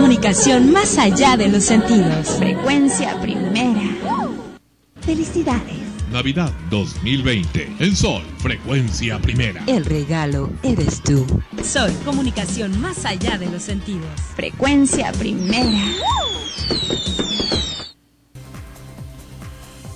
Comunicación más allá de los sentidos. Frecuencia primera. Felicidades. Navidad 2020. En Sol, frecuencia primera. El regalo eres tú. Sol, comunicación más allá de los sentidos. Frecuencia primera.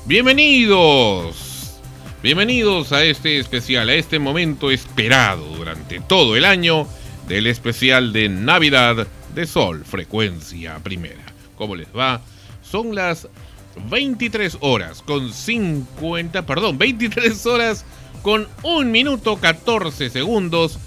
Bienvenidos. Bienvenidos a este especial, a este momento esperado durante todo el año del especial de Navidad de Sol, frecuencia primera. ¿Cómo les va? Son las 23 horas con 50, perdón, 23 horas con 1 minuto 14 segundos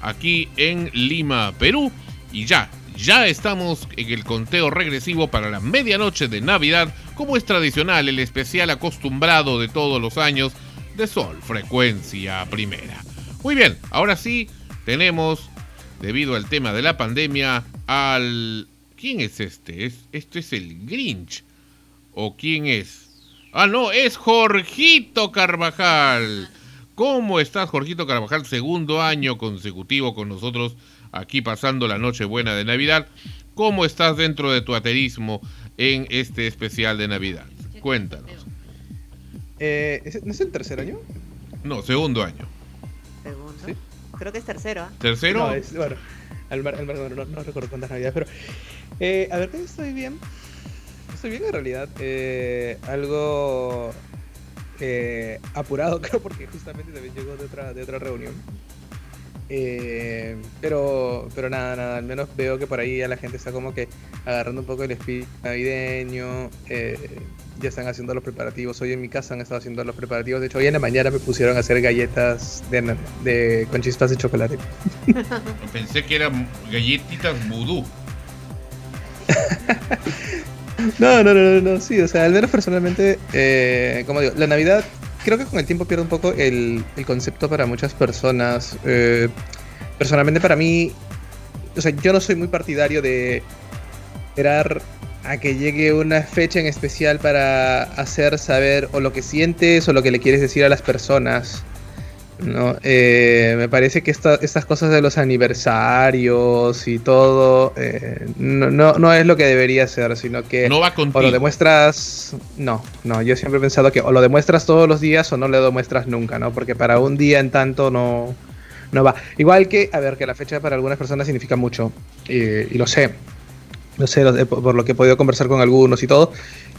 aquí en Lima, Perú. Y ya, ya estamos en el conteo regresivo para la medianoche de Navidad, como es tradicional el especial acostumbrado de todos los años de Sol, frecuencia primera. Muy bien, ahora sí tenemos, debido al tema de la pandemia, al... ¿Quién es este? ¿Es, ¿Este es el Grinch? ¿O quién es? Ah, no, es Jorgito Carvajal. ¿Cómo estás, Jorgito Carvajal? Segundo año consecutivo con nosotros aquí pasando la noche buena de Navidad. ¿Cómo estás dentro de tu aterismo en este especial de Navidad? Cuéntanos. Eh, ¿No es el tercer año? No, segundo año. Creo que es tercero. ¿ah? ¿Tercero? No, es, bueno, al mar, al mar, no, no, recuerdo cuántas navidades, pero. Eh, a ver, estoy bien. Estoy bien en realidad. Eh, algo eh, apurado, creo, porque justamente también llegó de otra, de otra reunión. Eh, pero, pero nada, nada, al menos veo que por ahí ya la gente está como que agarrando un poco el espíritu navideño. Eh, ya están haciendo los preparativos. Hoy en mi casa han estado haciendo los preparativos. De hecho, hoy en la mañana me pusieron a hacer galletas de, de con chispas de chocolate. Pensé que eran galletitas vudú. no, no, no, no, sí, o sea, al menos personalmente, eh, como digo, la Navidad creo que con el tiempo pierde un poco el, el concepto para muchas personas. Eh, personalmente para mí, o sea, yo no soy muy partidario de esperar a que llegue una fecha en especial para hacer saber o lo que sientes o lo que le quieres decir a las personas. ¿no? Eh, me parece que estas cosas de los aniversarios y todo eh, no, no, es lo que debería ser, sino que no va o lo demuestras, no, no, yo siempre he pensado que o lo demuestras todos los días o no lo demuestras nunca, ¿no? Porque para un día en tanto no, no va. Igual que, a ver, que la fecha para algunas personas significa mucho, y, y lo sé, lo sé por lo que he podido conversar con algunos y todo,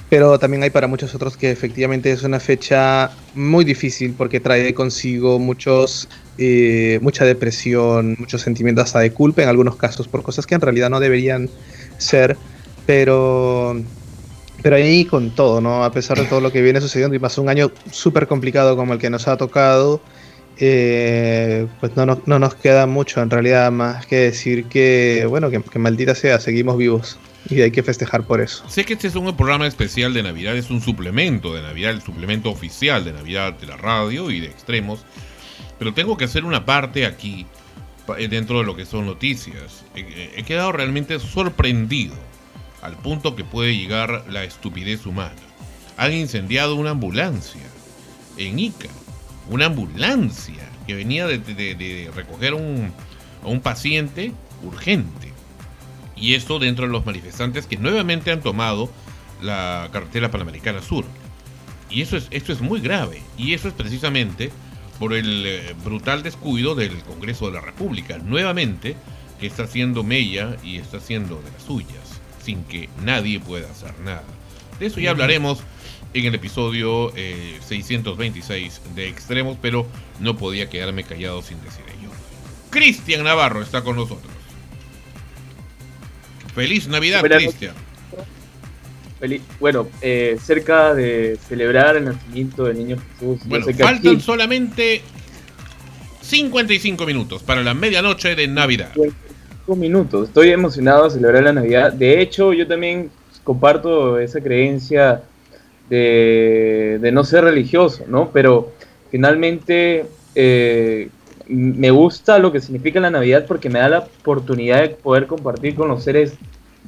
pero también hay para muchos otros que efectivamente es una fecha muy difícil porque trae consigo muchos, eh, mucha depresión, muchos sentimientos hasta de culpa en algunos casos por cosas que en realidad no deberían ser, pero, pero ahí con todo, ¿no? A pesar de todo lo que viene sucediendo y más un año súper complicado como el que nos ha tocado, eh, pues no, no, no, nos queda mucho en realidad más que decir que, bueno, que, maldita sea, seguimos vivos. Y hay que festejar por eso. Sé que este es un programa especial de Navidad, es un suplemento de Navidad, el suplemento oficial de Navidad de la radio y de Extremos. Pero tengo que hacer una parte aquí, eh, dentro de lo que son noticias. He quedado realmente sorprendido al punto que puede llegar la estupidez humana. Han incendiado una ambulancia en Ica. Una ambulancia que venía de, recoger un, a un paciente urgente y esto dentro de los manifestantes que nuevamente han tomado la carretera panamericana sur. Y eso es, esto es muy grave. Y eso es precisamente por el eh, brutal descuido del Congreso de la República. Nuevamente, que está haciendo mella y está haciendo de las suyas, sin que nadie pueda hacer nada. De eso ya hablaremos en el episodio 626 eh, de Extremos, pero no podía quedarme callado sin decir ello. Cristian Navarro está con nosotros. Feliz Navidad, Cristian. Bueno, eh, cerca de celebrar el nacimiento del niño Jesús. Bueno, faltan solamente 55 minutos para la medianoche de Navidad. 55 minutos. Estoy emocionado de celebrar la Navidad. De hecho, yo también comparto esa creencia de, no ser religioso, ¿no? Pero finalmente eh, me gusta lo que significa la Navidad porque me da la oportunidad de poder compartir con los seres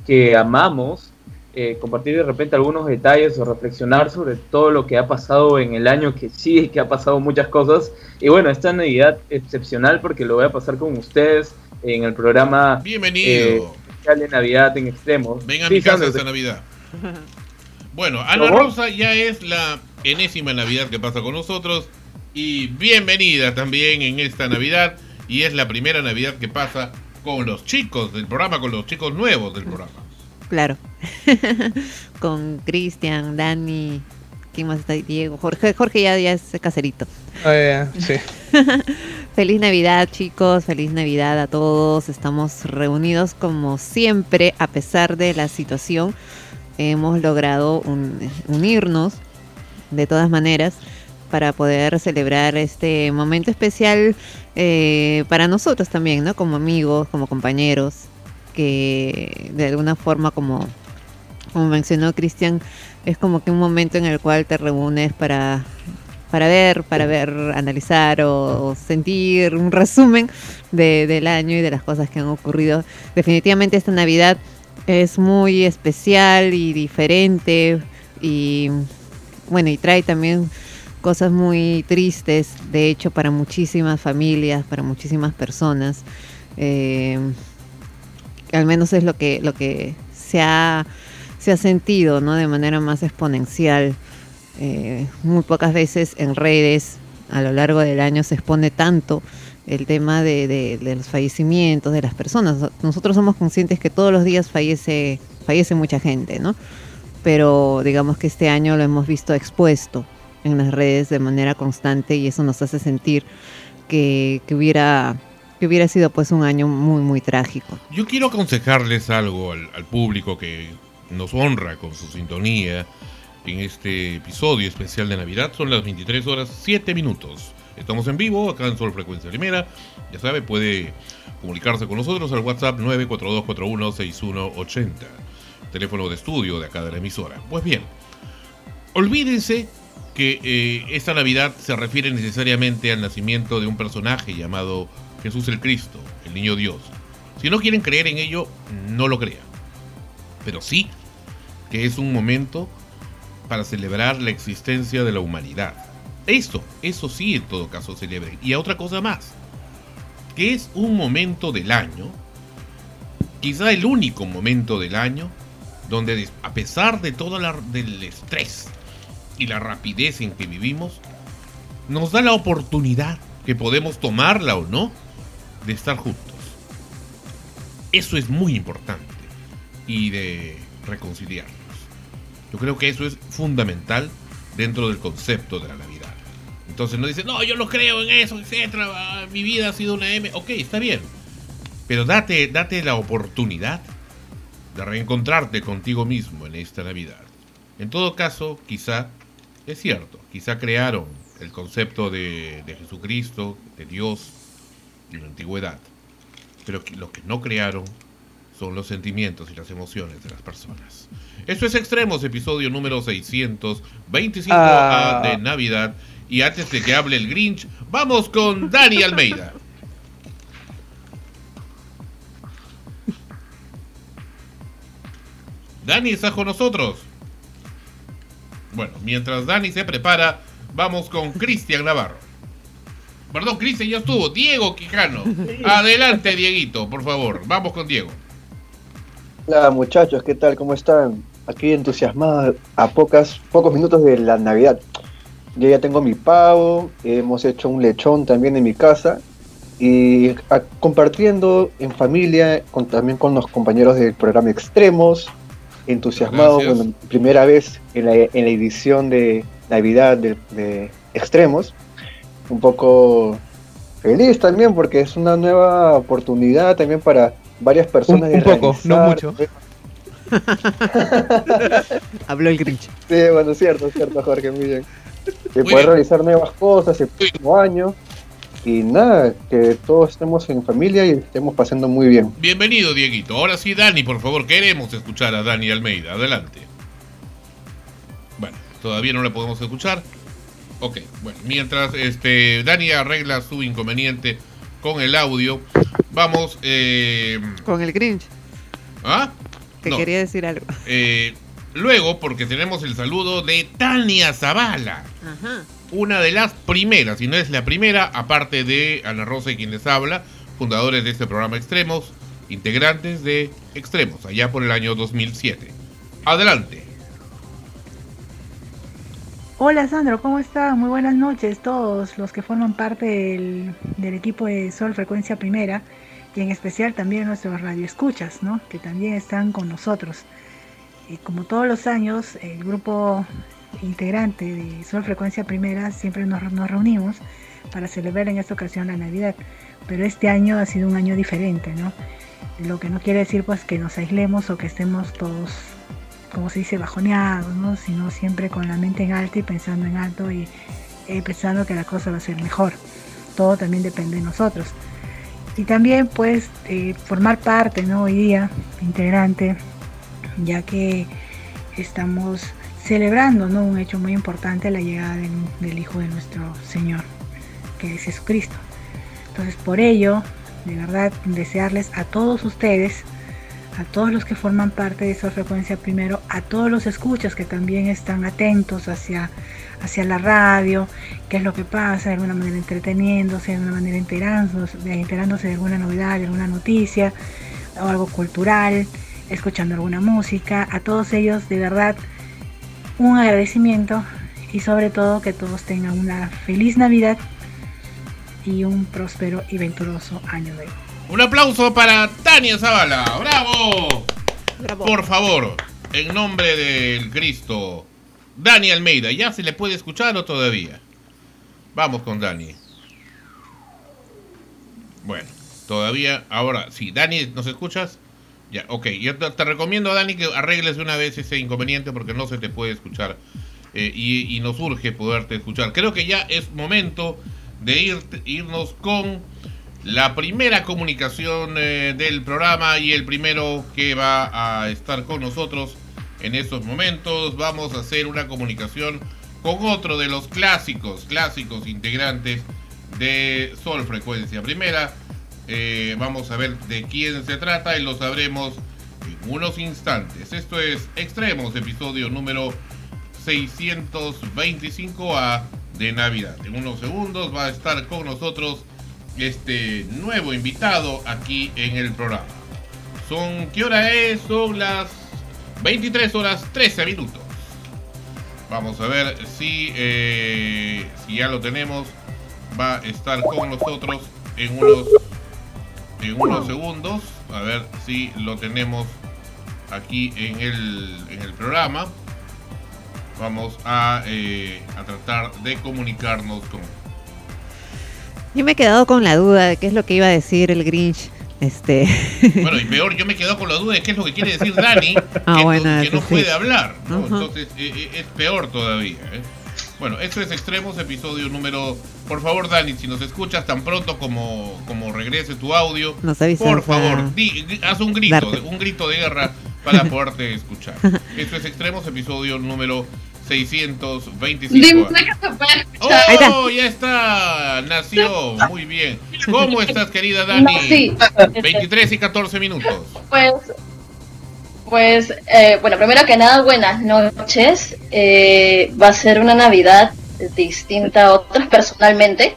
que amamos, eh, compartir de repente algunos detalles o reflexionar sobre todo lo que ha pasado en el año que sí, que ha pasado muchas cosas. Y bueno, esta Navidad excepcional porque lo voy a pasar con ustedes en el programa. Bienvenido. Eh, de Navidad en extremos. Ven a Sí, mi casa Sandro, esta Navidad. Bueno, Ana. Rosa ya es la enésima Navidad que pasa con nosotros. Y bienvenida también en esta Navidad. Y es la primera Navidad que pasa con los chicos del programa, con los chicos nuevos del programa. Claro. Con Cristian, Dani, ¿quién más está? Diego, Jorge. Jorge ya, ya es caserito. Eh, sí. Feliz Navidad, chicos. Feliz Navidad a todos. Estamos reunidos como siempre, a pesar de la situación. Hemos logrado un- unirnos de todas maneras para poder celebrar este momento especial eh, para nosotros también, ¿no? Como amigos, como compañeros, que de alguna forma, como, como mencionó Cristian, es como que un momento en el cual te reúnes para para ver, para ver, analizar o, o sentir un resumen de- del año y de las cosas que han ocurrido. Definitivamente esta Navidad es muy especial y diferente y bueno, y trae también cosas muy tristes, de hecho, para muchísimas familias, para muchísimas personas. Eh, al menos es lo que, lo que se ha, se ha sentido, ¿no? De manera más exponencial. Eh, muy pocas veces en redes a lo largo del año se expone tanto el tema de, los fallecimientos de las personas. Nosotros somos conscientes que todos los días fallece, fallece mucha gente, ¿no? Pero digamos que este año lo hemos visto expuesto en las redes de manera constante y eso nos hace sentir que, que hubiera que hubiera sido pues un año muy muy trágico. Yo quiero aconsejarles algo al, al público que nos honra con su sintonía en este episodio especial de Navidad. Son las 23 horas 7 minutos. Estamos en vivo acá en Sol Frecuencia Primera. Ya sabe, puede comunicarse con nosotros al WhatsApp 942416180. Teléfono de estudio de acá de la emisora. Pues bien, olvídense que eh, esta Navidad se refiere necesariamente al nacimiento de un personaje llamado Jesús el Cristo, el niño Dios. Si no quieren creer en ello, no lo crean. Pero sí que es un momento para celebrar la existencia de la humanidad. Eso, eso sí en todo caso celebren. Y a otra cosa más, que es un momento del año, quizá el único momento del año, donde a pesar de todo la- el estrés y la rapidez en que vivimos, nos da la oportunidad, que podemos tomarla o no, de estar juntos. Eso es muy importante. Y de reconciliarnos. Yo creo que eso es fundamental dentro del concepto de la Navidad. Entonces no dicen, no, yo no creo en eso, etcétera, ah, mi vida ha sido una M. Ok, está bien. Pero date, date la oportunidad de reencontrarte contigo mismo en esta Navidad. En todo caso, quizá, es cierto, quizá crearon el concepto de, de Jesucristo, de Dios, en la antigüedad. Pero que- lo que no crearon son los sentimientos y las emociones de las personas. Esto es Extremos, episodio número 625 Ah. ah, de Navidad. Y antes de que hable el Grinch, vamos con Dani Almeida. Dani, ¿estás con nosotros? Bueno, mientras Dani se prepara, vamos con Cristian Navarro. Perdón, Cristian ya estuvo. Diego Quijano. Adelante, Dieguito, por favor. Vamos con Diego. Hola muchachos, ¿qué tal? ¿Cómo están? Aquí entusiasmados a pocas, pocos minutos de la Navidad. Yo ya tengo mi pavo, hemos hecho un lechón también en mi casa y a- compartiendo en familia, con, también con los compañeros del programa Extremos, entusiasmados, Gracias. bueno, primera vez en la, en la edición de Navidad de, de Extremos, un poco feliz también porque es una nueva oportunidad también para varias personas Un- un de poco, no mucho. Habló el Grinch. Sí, bueno, cierto, cierto, Jorge, muy bien. De poder bien. realizar nuevas cosas el próximo año. Y nada, que todos estemos en familia y estemos pasando muy bien. Bienvenido, Dieguito. Ahora sí, Dani, por favor, queremos escuchar a Dani Almeida. Adelante. Bueno, todavía no le podemos escuchar. Ok, bueno, mientras este Dani arregla su inconveniente con el audio, vamos. Eh, Con el Grinch, ¿Ah? No. quería decir algo. Eh, luego, porque tenemos el saludo de Tania Zavala. Ajá. una de las primeras, y no es la primera, aparte de Ana Rosa y quien les habla, fundadores de este programa Extremos, integrantes de Extremos, allá por el año 2007. Adelante. Hola Sandro, ¿cómo está? Muy buenas noches todos los que forman parte del, del equipo de Sol Frecuencia Primera y en especial también nuestros radioescuchas, ¿no? que también están con nosotros. Y como todos los años, el grupo integrante de Sol Frecuencia Primera siempre nos, reunimos para celebrar en esta ocasión la Navidad. Pero este año ha sido un año diferente, ¿no? Lo que no quiere decir pues que nos aislemos o que estemos todos, como se dice, bajoneados, ¿no? Sino siempre con la mente en alto y pensando en alto y pensando que la cosa va a ser mejor. Todo también depende de nosotros. Y también pues eh, formar parte, ¿no? Hoy día, integrante, ya que estamos celebrando ¿no? un hecho muy importante, la llegada del, Hijo de nuestro Señor, que es Jesucristo. Entonces, por ello, de verdad, desearles a todos ustedes, a todos los que forman parte de esa frecuencia primero, a todos los escuchas que también están atentos hacia, hacia la radio, qué es lo que pasa, de alguna manera entreteniéndose, de alguna manera enterándose, enterándose de alguna novedad, de alguna noticia o algo cultural, escuchando alguna música, a todos ellos de verdad un agradecimiento y sobre todo que todos tengan una feliz Navidad y un próspero y venturoso año nuevo. Un aplauso para Tania Zavala. ¡Bravo! Por favor, en nombre del Cristo, Dani Almeida. ¿Ya se le puede escuchar o todavía? Vamos con Dani. Bueno, todavía. Ahora, sí, Dani, ¿nos escuchas? Ya, ok. Yo te, te recomiendo, Dani, que arregles de una vez ese inconveniente porque no se te puede escuchar. eh, y, y nos urge poderte escuchar. Creo que ya es momento de ir, irnos con la primera comunicación eh, del programa y el primero que va a estar con nosotros en estos momentos. Vamos a hacer una comunicación con otro de los clásicos, clásicos integrantes de Sol Frecuencia Primera. Eh, vamos a ver de quién se trata y lo sabremos en unos instantes. Esto es Extremos, episodio número 625A de Navidad. En unos segundos va a estar con nosotros este nuevo invitado aquí en el programa. Son, ¿qué hora es? Son las 23 horas 13 minutos. Vamos a ver si, eh, si ya lo tenemos. Va a estar con nosotros en unos, en unos segundos. A ver si lo tenemos aquí en el, en el programa. Vamos a, eh, a tratar de comunicarnos con Yo me he quedado con la duda de qué es lo que iba a decir el Grinch. Este. Bueno, y peor, yo me quedo con la duda de qué es lo que quiere decir Dani, Ah, que, bueno, no, que eso no sí. puede hablar. ¿no? Entonces, eh, eh, es peor todavía. ¿eh? Bueno, esto es Extremos, episodio número... Por favor, Dani, si nos escuchas tan pronto como, como regrese tu audio, Nos avisas por a favor, di- di- haz un grito, darte. un grito de guerra para poderte escuchar. Esto es Extremos, episodio número 625. Dime que se puede escuchar. Ahí está. ¡Oh, ya está! Nació, muy bien. ¿Cómo estás, querida Dani? No, sí. 23 y 14 minutos. Pues, pues eh, bueno, primero que nada, buenas noches. Eh, va a ser una Navidad distinta a otras personalmente.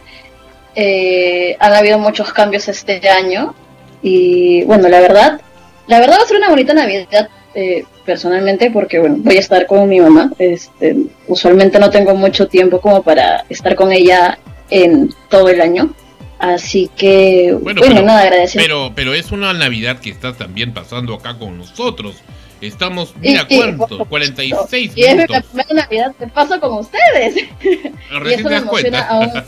Eh, han habido muchos cambios este año y bueno, la verdad, la verdad va a ser una bonita Navidad eh, personalmente porque bueno, voy a estar con mi mamá. Este, usualmente no tengo mucho tiempo como para estar con ella en todo el año. Así que, Bueno, bueno, pero- nada, agradecer. Pero, pero es una Navidad que está también pasando acá con nosotros. Estamos, mira Sí, sí, cuánto, por 46 Y es minutos. primera Navidad que paso con ustedes. y Recién eso me emociona aún.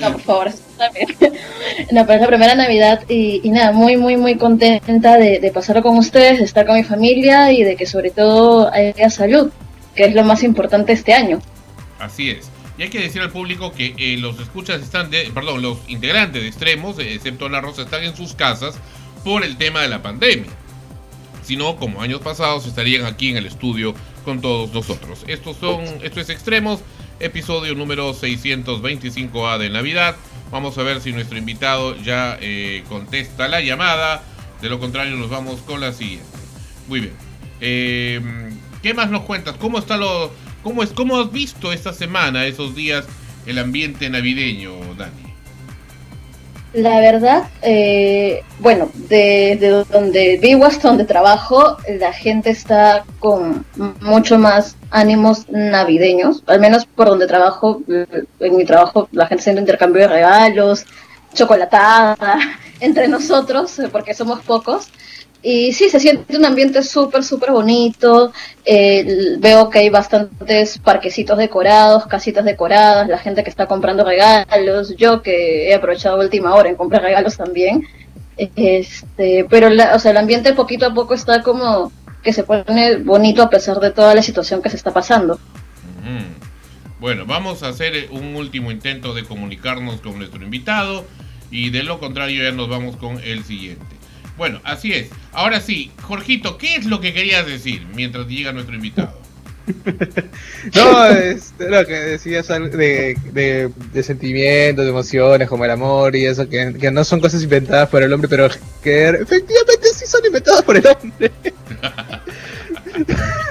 No, por favor, también. No, pero es la primera Navidad y, y nada, muy, muy, muy contenta de, de pasarlo con ustedes, de estar con mi familia y de que sobre todo haya salud, que es lo más importante este año. Así es. Y hay que decir al público que eh, los escuchas están, de, perdón, los integrantes de extremos, eh, excepto Ana Rosa, están en sus casas por el tema de la pandemia. Si no, como años pasados, estarían aquí en el estudio con todos nosotros. Estos son, esto es Extremos, episodio número 625A de Navidad. Vamos a ver si nuestro invitado ya eh, contesta la llamada. De lo contrario, nos vamos con la siguiente. Muy bien. Eh, ¿Qué más nos cuentas? ¿Cómo está lo, cómo es, cómo has visto esta semana, esos días, el ambiente navideño, Dani? La verdad, eh, bueno, de, donde vivo hasta donde trabajo, la gente está con mucho más ánimos navideños, al menos por donde trabajo, en mi trabajo la gente haciendo intercambio de regalos, chocolatada entre nosotros, porque somos pocos. Y sí, se siente un ambiente súper, súper bonito. Eh, veo que hay bastantes parquecitos decorados, casitas decoradas, la gente que está comprando regalos. Yo que he aprovechado última hora en comprar regalos también. Este, pero o sea, el ambiente poquito a poco está como que se pone bonito a pesar de toda la situación que se está pasando. Bueno, vamos a hacer un último intento de comunicarnos con nuestro invitado y de lo contrario ya nos vamos con el siguiente. Bueno, así es. Ahora sí, Jorgito, ¿qué es lo que querías decir mientras llega nuestro invitado? no, es lo que decías de, de, sentimientos, de emociones, como el amor y eso, que, no son cosas inventadas por el hombre, pero que efectivamente sí son inventadas por el hombre.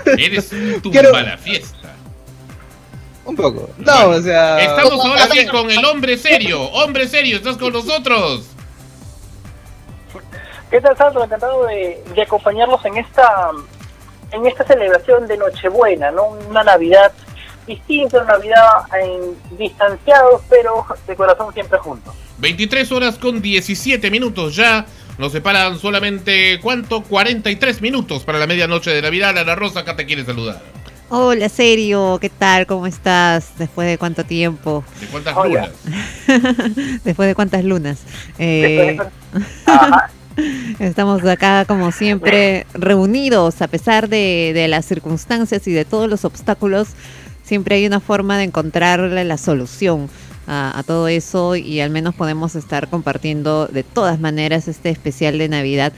Eres un Quiero... la fiesta. Un poco. No, o sea. Estamos ahora sí con el hombre serio. Hombre serio, estás con nosotros. ¿Qué tal, Sandro? Encantado de, acompañarlos en esta en esta celebración de Nochebuena, ¿no? Una Navidad distinta, una Navidad en, distanciados, pero de corazón siempre juntos. 23 horas con 17 minutos ya. Nos separan solamente, ¿cuánto? 43 minutos para la medianoche de Navidad. Ana Rosa, acá te quiere saludar. Hola, Serio, ¿qué tal? ¿Cómo estás? Después de cuánto tiempo. ¿De cuántas lunas? Después de cuántas lunas. Eh... Estamos acá como siempre reunidos a pesar de, las circunstancias y de todos los obstáculos. Siempre hay una forma de encontrarle la solución a, todo eso y al menos podemos estar compartiendo de todas maneras este especial de Navidad.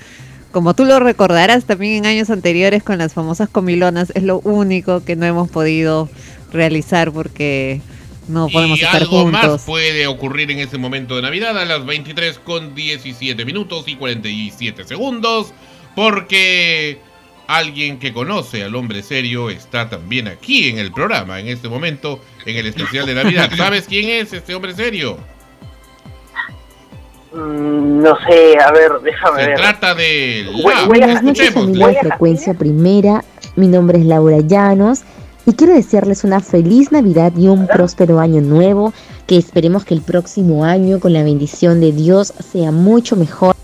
Como tú lo recordarás también en años anteriores con las famosas comilonas, es lo único que no hemos podido realizar porque no podemos y algo más puede ocurrir en ese momento de Navidad a las 23 con 17 minutos y 47 segundos, porque alguien que conoce al hombre serio está también aquí en el programa, en este momento, en el especial de Navidad. ¿Sabes quién es este hombre serio? Mm, no sé, a ver, déjame ver. Se trata de... Buenas noches, familia Frecuencia Primera. Mi nombre es Laura Llanos y quiero desearles una feliz Navidad y un próspero año nuevo, que esperemos que el próximo año con la bendición de Dios sea mucho mejor.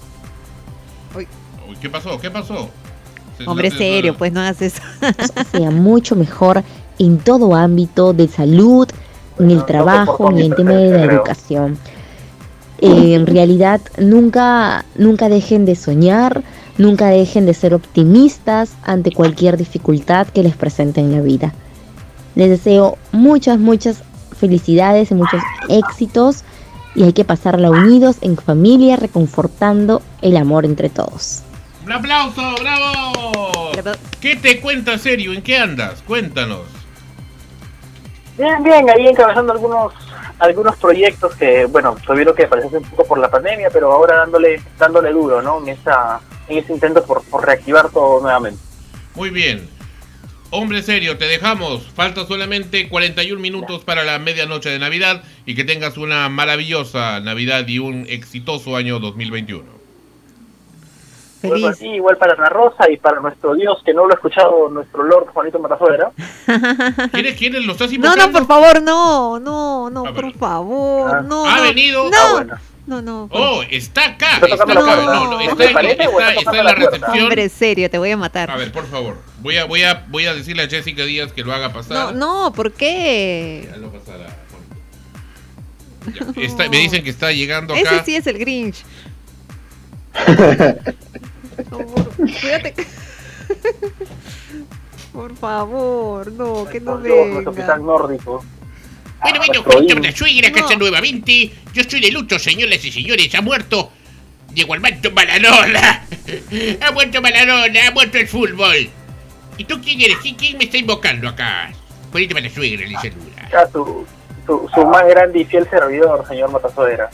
¿Qué pasó? ¿Qué pasó? Hombre serio, pues no hagas eso. sea mucho mejor en todo ámbito de salud, en el trabajo, ni en tema de la educación. Eh, en realidad, nunca, nunca dejen de soñar, nunca dejen de ser optimistas ante cualquier dificultad que les presente en la vida. Les deseo muchas, muchas felicidades y muchos éxitos y hay que pasarla unidos en familia, reconfortando el amor entre todos. ¡Un aplauso! ¡Bravo! ¿Qué te cuenta serio? ¿En qué andas? Cuéntanos. Bien, bien, ahí encabezando algunos algunos proyectos que, bueno, tuvieron que aparecer un poco por la pandemia, pero ahora dándole dándole duro, ¿no? En esa en ese intento por, por reactivar todo nuevamente. Muy bien. Hombre serio, te dejamos. Falta solamente 41 minutos para la medianoche de Navidad y que tengas una maravillosa Navidad y un exitoso año 2021. Feliz. igual para Ana Rosa y para nuestro Dios, que no lo ha escuchado nuestro Lord Juanito Matazuera. ¿Quieres, ¿Quieres? ¿Lo estás invocando? No, no, por favor, no, no, no, por favor, ah. no. Ha venido. No. No, no. Oh, está acá. Está, acá. No, no, está, está, en la recepción. Hombre, serio, te voy a matar. A ver, por favor. Voy a, voy a, voy a decirle a Jessica Díaz que lo haga pasar. No, no, ¿por qué? Ya lo pasará. Está, me dicen que está llegando acá. Ese sí es el Grinch. cuídate. Por favor, no, que no venga. Nórdico. Bueno, bueno, cuéntame la suegra, casa nuevamente. Yo estoy de luto, señoras y señores. Ha muerto Diego Armando Malanola. Ha muerto Malanola, ha muerto el fútbol. ¿Y tú quién eres? ¿Quién, me está invocando acá? Cuéntame la suegra, le saluda. Ya, su, su, más grande y fiel servidor, señor Matazuera.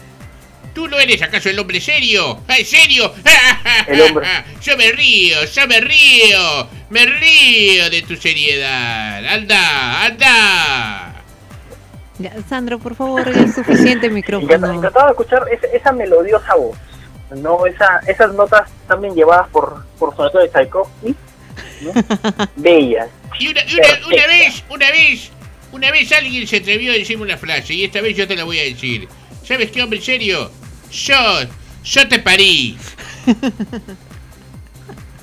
¿Tú no eres acaso el hombre serio? ¿En serio? El hombre. Yo me río, yo me río. Me río de tu seriedad. Anda, anda. Ya, Sandro, por favor, es suficiente micrófono. encantado de escuchar esa, esa melodiosa voz, no esa, esas notas también llevadas por, por soneto de Tchaikovsky, ¿no? bellas. Y una, y una, una vez, una vez, una vez alguien se atrevió a decirme una frase y esta vez yo te la voy a decir. ¿Sabes qué, hombre, en serio? Yo, yo te parí.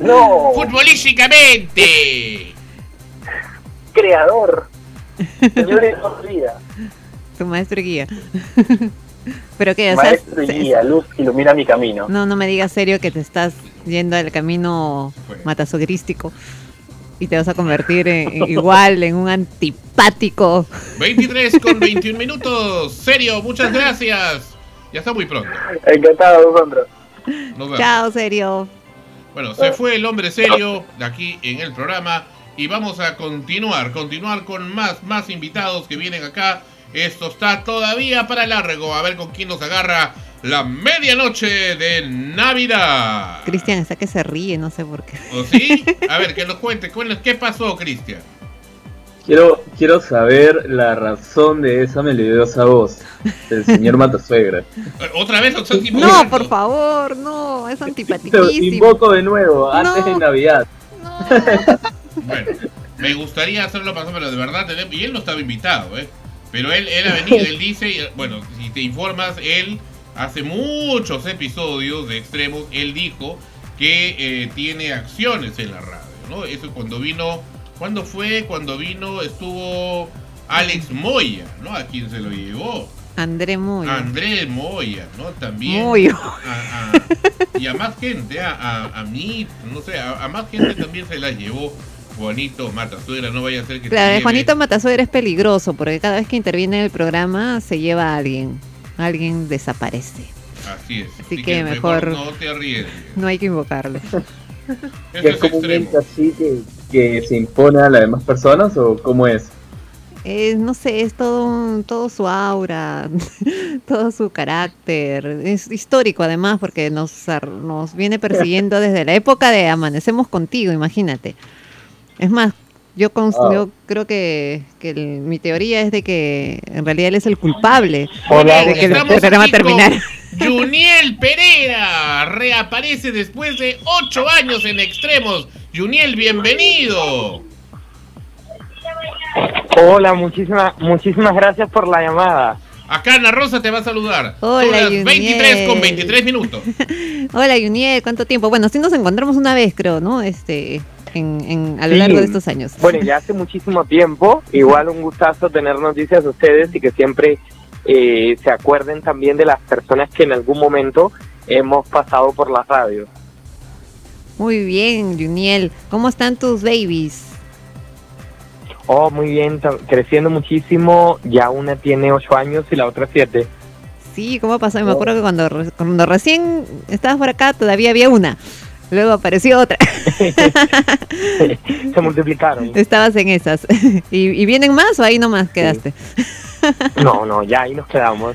No, Futbolísticamente. creador, señores, no vida, Tu maestro y guía. Pero que, o sea, maestro y guía, luz ilumina mi camino. no, no me digas serio que te estás yendo al camino matasogrístico y te vas a convertir en- igual en un antipático. 23 con 21 minutos. Serio, muchas gracias. Ya está muy pronto. Encantado, Sandro. Nos vemos. Chao, serio. Bueno, se fue el hombre serio de aquí en el programa y vamos a continuar, continuar con más, más invitados que vienen acá. Esto está todavía para largo. A ver con quién nos agarra la medianoche de Navidad. Cristian está que se ríe, no sé por qué. ¿O sí? A ver, que nos cuente. cuéntanos, ¿Qué pasó, Cristian? Quiero, quiero saber la razón de esa melodiosa voz del señor Matasuegra. Eh, ¿Otra vez? No, por favor, no, es Te antipaticísimo. invoco de nuevo, antes No. de Navidad. Bueno, me gustaría hacerlo pasar, pero de verdad, tenemos- y él no estaba invitado, ¿eh? Pero él, él ha venido, él dice, bueno, si te informas, él hace muchos episodios de extremos, él dijo que eh, tiene acciones en la radio, ¿no? Eso cuando vino, ¿cuándo fue? Cuando vino, estuvo Alex Moya, ¿no? A quien se lo llevó. André Muy. André Moya, ¿no? También. Muy. A- a- y a más gente, a, a, a mí, no sé, a, a más gente también se la llevó Juanito Matasuegra, no vaya a ser que Claro, te Juanito Matasuegra es peligroso porque cada vez que interviene en el programa se lleva a alguien. Alguien desaparece. Así es. Así que mejor- no te arriesgues. No hay que invocarlo. Eso ¿Que es es comúnmente así que, que se impone a las demás personas o cómo es? Es, no sé, es todo, un- todo su aura, todo su carácter. Es histórico además porque nos, nos viene persiguiendo desde la época de Amanecemos contigo, imagínate. Es más, yo, Ah. yo creo que, que el- mi teoría es de que en realidad él es el culpable Hola, de que el programa terminara. Juniel Pereira reaparece después de ocho años en extremos. Juniel, bienvenido. Hola, muchísimas, muchísimas gracias por la llamada. Acá Ana Rosa te va a saludar. Hola, Son las Juniel. 23 con 23 minutos. Hola, Yuniel, ¿cuánto tiempo? Bueno, sí nos encontramos una vez, creo, ¿no? Este, en, en- a lo Sí. largo de estos años. Bueno, ya hace muchísimo tiempo. Igual un gustazo tener noticias de ustedes y que siempre eh, se acuerden también de las personas que en algún momento hemos pasado por la radio. Muy bien, Yuniel. ¿Cómo están tus babies? Oh, muy bien, creciendo muchísimo. Ya una tiene ocho años y la otra siete. Sí, ¿cómo pasó? Me acuerdo que cuando, cuando recién estabas por acá todavía había una. Luego apareció otra. se multiplicaron. Estabas en esas. ¿Y, y vienen más o ahí nomás quedaste? No, no, ya ahí nos quedamos.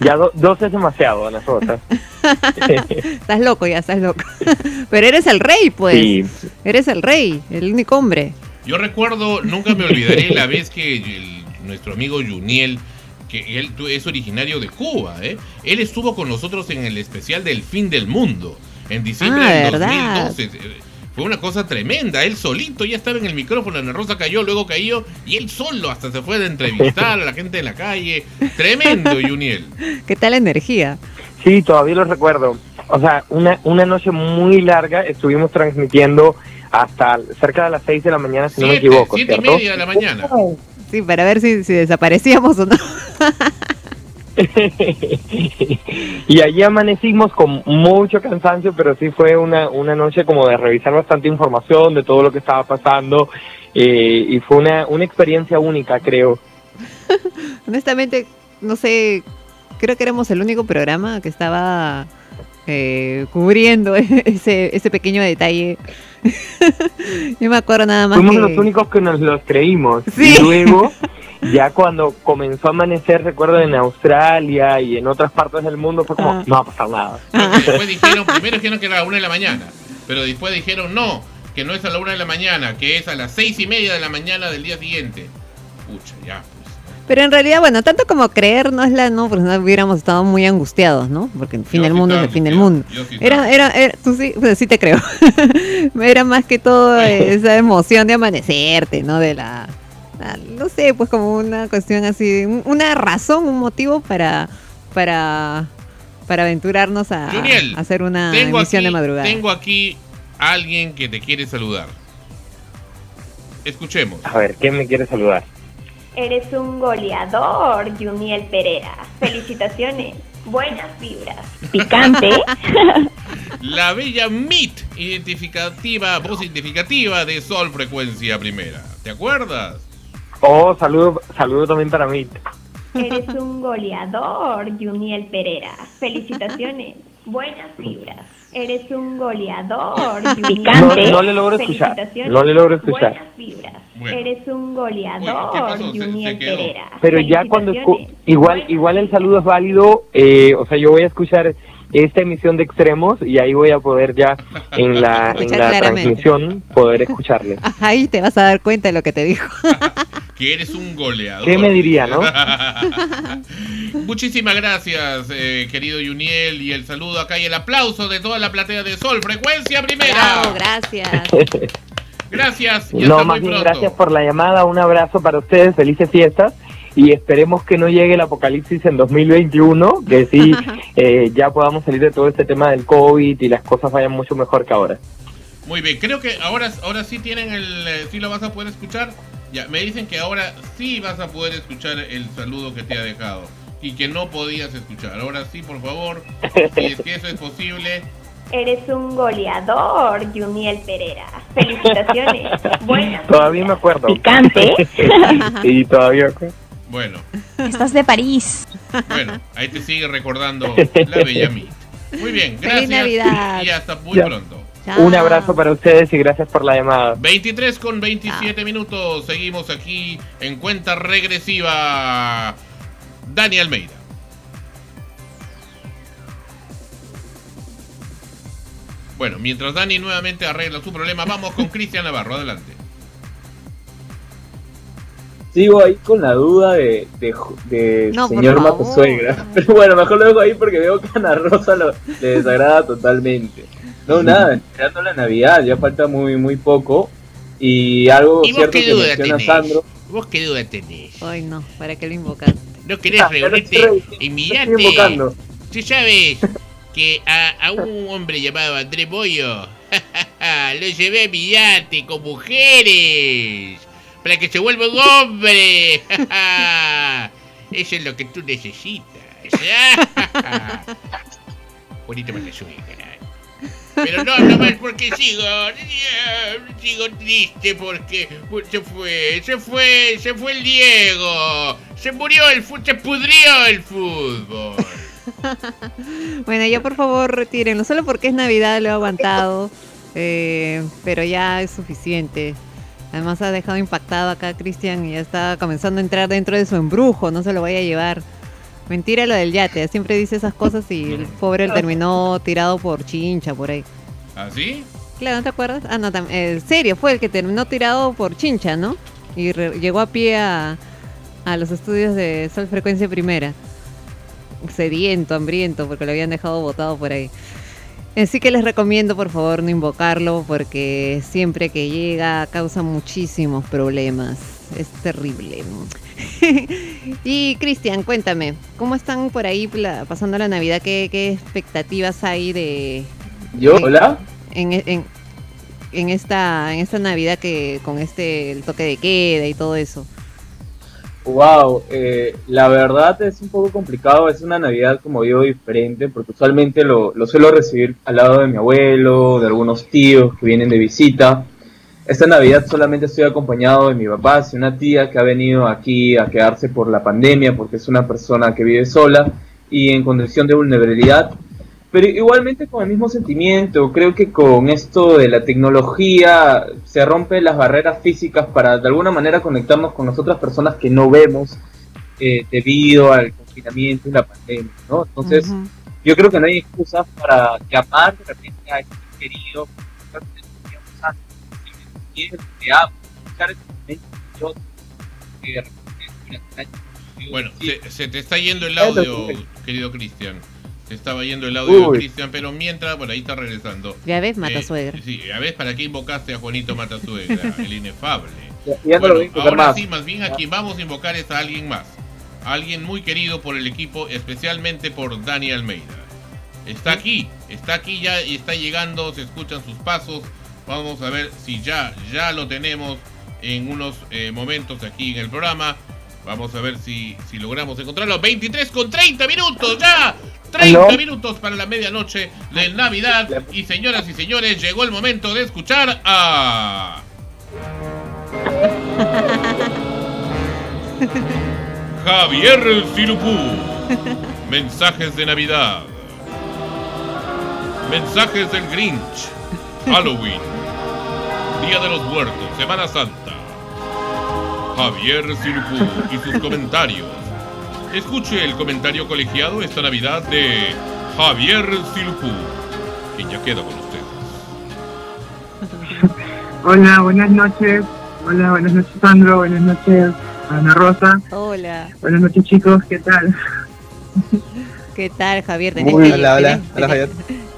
ya do- dos es demasiado, nosotros. Estás loco ya, estás loco. Pero eres el rey, pues. Sí. Eres el rey, el único hombre. Yo recuerdo, nunca me olvidaré la vez que el- nuestro amigo Juniel, que él tu- es originario de Cuba, ¿eh? él estuvo con nosotros en el especial del fin del mundo, en diciembre Ah, del ¿verdad? 2012. Eh, Fue una cosa tremenda, él solito ya estaba en el micrófono, Ana Rosa cayó, luego cayó, y él solo hasta se fue de entrevistar a la gente en la calle. Tremendo, Juniel. ¿Qué tal la energía? Sí, todavía lo recuerdo. O sea, una, una noche muy larga estuvimos transmitiendo hasta cerca de las 6 de la mañana, si no me equivoco, siete y ¿cierto? media de la mañana. Sí, para ver si, si desaparecíamos o no. y allí amanecimos con mucho cansancio, pero sí fue una, una noche como de revisar bastante información de todo lo que estaba pasando eh, y fue una, una experiencia única, creo. Honestamente, no sé, creo que éramos el único programa que estaba eh, cubriendo ese, ese pequeño detalle. Yo me acuerdo nada más Fuimos que... los únicos que nos los creímos. Sí. Y luego, ya cuando comenzó a amanecer, recuerdo en Australia y en otras partes del mundo, fue como, Ah. no va a pasar nada. Después dijeron, primero dijeron que era a la una de la mañana, pero después dijeron no, que no es a la una de la mañana, que es a las seis y media de la mañana del día siguiente. Pucha, ya. Pero en realidad, bueno, tanto como creérnosla, no, pues no hubiéramos estado muy angustiados, ¿no? Porque el fin del mundo es el fin del mundo. Era, era, era, tú sí, pues sí te creo. era más que todo esa emoción de amanecerte, ¿no? De la, la- no sé, pues como una cuestión así, un- una razón, un motivo para, para, para aventurarnos a, Juniel, a hacer una emisión aquí, de madrugada. Tengo aquí a alguien que te quiere saludar. Escuchemos. A ver, ¿quién me quiere saludar? Eres un goleador, Juniel Pereira. Felicitaciones. Buenas vibras. Picante. La bella MIT, identificativa, voz identificativa de Sol Frecuencia Primera. ¿Te acuerdas? Oh, saludo, saludo también para mí. Eres un goleador, Juniel Pereira. Felicitaciones. Buenas vibras. Eres un goleador, Juniel No, Pereira. no le logro escuchar. Felicitaciones. No le logro escuchar. Buenas vibras. Bueno. Eres un goleador, pasó? Se- quedó. Pero ya cuando igual igual el saludo es válido, eh, o sea, yo voy a escuchar esta emisión de Extremos y ahí voy a poder ya en la, en Escuchar la claramente. transmisión poder escucharle. Ahí te vas a dar cuenta de lo que te dijo. Que eres un goleador. ¿Qué me diría, no? Muchísimas gracias, eh, querido Juniel, y el saludo acá y el aplauso de toda la platea de Sol Frecuencia Primera. Bravo, gracias. Gracias. y No, hasta más muy bien pronto. gracias por la llamada, un abrazo para ustedes, felices fiestas y esperemos que no llegue el apocalipsis en 2021, que sí eh, ya podamos salir de todo este tema del COVID y las cosas vayan mucho mejor que ahora. Muy bien, creo que ahora, ahora sí tienen el, eh, sí lo vas a poder escuchar. Ya, me dicen que ahora sí vas a poder escuchar el saludo que te ha dejado y que no podías escuchar. Ahora sí, por favor, si es que eso es posible. Eres un goleador, Juniel Pereira. Felicitaciones. Buenas Todavía me acuerdo. Picante. y todavía. Bueno, Estás de París. bueno, ahí te sigue recordando la bella Meet. Muy bien, Feliz gracias Navidad. y hasta muy Ya. pronto. Chao. Un abrazo para ustedes y gracias por la llamada. 23 con 27 minutos. Seguimos aquí en cuenta regresiva. Dani Almeida. Bueno, mientras Dani nuevamente arregla su problema, vamos con Cristian Navarro. Adelante. Sigo ahí con la duda de, de, de No, señor. Matosuegra. Pero bueno, mejor lo dejo ahí porque veo que a Ana Rosa lo, le desagrada totalmente. No, nada, esperando la Navidad, ya falta muy muy poco. Y algo ¿Y vos cierto qué que duda menciona tenés? Sandro. ¿Vos qué duda tenés? Ay, no, ¿para qué lo invocaste? ¿No querés Ah, reunirte estoy- y mirarte? Tú sabes que a, a un hombre llamado Andrés Boyo lo llevé a Villarte con mujeres para que se vuelva un hombre. Eso es lo que tú necesitas. Bonito me caray. Pero no hablo más porque sigo, sigo triste porque se fue, se fue, se fue el Diego, se murió el fútbol, se pudrió el fútbol. Bueno, ya por favor retírenlo, solo porque es Navidad lo he aguantado, eh, pero ya es suficiente. Además ha dejado impactado acá a Cristian y ya está comenzando a entrar dentro de su embrujo, no se lo vaya a llevar. Mentira lo del yate, siempre dice esas cosas y el pobre terminó tirado por chincha por ahí. ¿Así? Claro, ¿no te acuerdas? Ah, no, tam- el serio fue el que terminó tirado por chincha, ¿no? Y llegó a pie a, a los estudios de Sol Frecuencia Primera. Sediento, hambriento, porque lo habían dejado botado por ahí. Así que les recomiendo, por favor, no invocarlo, porque siempre que llega causa muchísimos problemas. Es terrible. y Cristian, cuéntame, ¿cómo están por ahí pasando la Navidad? ¿Qué, qué expectativas hay de, ¿Yo? ¿Hola? en, en, en esta en esta Navidad que con este el toque de queda y todo eso. Wow, eh, la verdad es un poco complicado, es una Navidad como digo diferente, porque usualmente lo, lo suelo recibir al lado de mi abuelo, de algunos tíos que vienen de visita. Esta Navidad solamente estoy acompañado de mi papá y una tía que ha venido aquí a quedarse por la pandemia, porque es una persona que vive sola y en condición de vulnerabilidad. Pero igualmente con el mismo sentimiento, creo que con esto de la tecnología se rompen las barreras físicas para de alguna manera conectarnos con las otras personas que no vemos eh, debido al confinamiento y la pandemia, ¿no? Entonces, Ujú. yo creo que no hay excusas para llamar de repente a este querido, que que Bueno, se, se te está yendo el audio, querido Cristian. Se estaba yendo el audio de. Cristian, pero mientras, bueno, ahí está regresando. Ya ves, mata Eh, suegra. Sí, ya ves, ¿para qué invocaste a Juanito Matasuegra, el inefable? Ya, ya no lo voy a invocar ahora más. sí, más bien a quien vamos a invocar es a alguien más. A alguien muy querido por el equipo, especialmente por Dani Almeida. Está aquí, está aquí ya y está llegando, se escuchan sus pasos. Vamos a ver si ya, ya lo tenemos en unos eh, momentos aquí en el programa. Vamos a ver si, si logramos encontrarlo. 23 con 30 minutos ya. 30 ¿Aló? minutos para la medianoche de Navidad. Y señoras y señores, llegó el momento de escuchar a... Javier Silupú. Mensajes de Navidad. Mensajes del Grinch. Halloween. Día de los Muertos. Semana Santa. Javier Silupú y sus comentarios. Escuche el comentario colegiado esta Navidad de Javier Silupú. Y ya queda con ustedes. Hola, buenas noches. Hola, buenas noches Sandro, buenas noches Ana Rosa. Hola. Buenas noches chicos, ¿qué tal? ¿Qué tal, Javier? Tenés Muy que, hola, hola, tenés- hola Javier.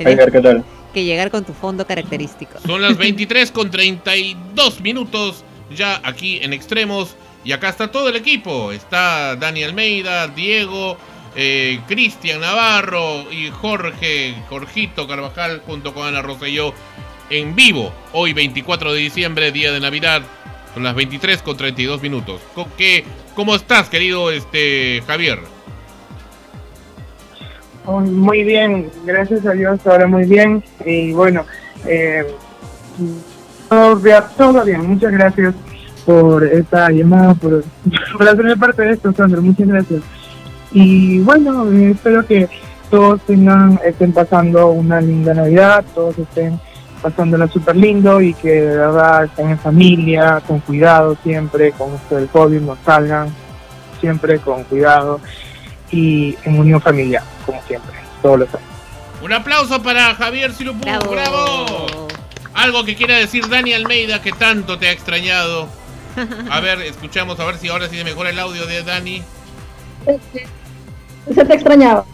Javier, ¿qué tal? Que llegar con tu fondo característico. Son las 23 con 32 minutos ya aquí en Extremos. Y acá está todo el equipo. Está Dani Almeida, Diego, eh, Cristian Navarro y Jorge, Jorgito Carvajal junto con Ana yo en vivo. Hoy 24 de diciembre, día de Navidad. Son las 23 con 32 minutos. Co- ¿Qué, ¿Cómo estás, querido este Javier? Muy bien, gracias a Dios, ahora muy bien. Y bueno, eh, todo, bien, todo bien, muchas gracias por esta llamada, por, por hacerme parte de esto, Sandro, muchas gracias. Y bueno, eh, espero que todos tengan, estén pasando una linda Navidad, todos estén pasándola súper lindo y que de verdad estén en familia, con cuidado siempre, con esto del COVID, no salgan, siempre con cuidado y en unión familiar, como siempre, todos los años. Un aplauso para Javier Silupú. ¡Bravo! Algo que quiera decir Dani Almeida que tanto te ha extrañado. A ver, escuchamos a ver si ahora sí se mejora el audio de Dani. Se te extrañaba.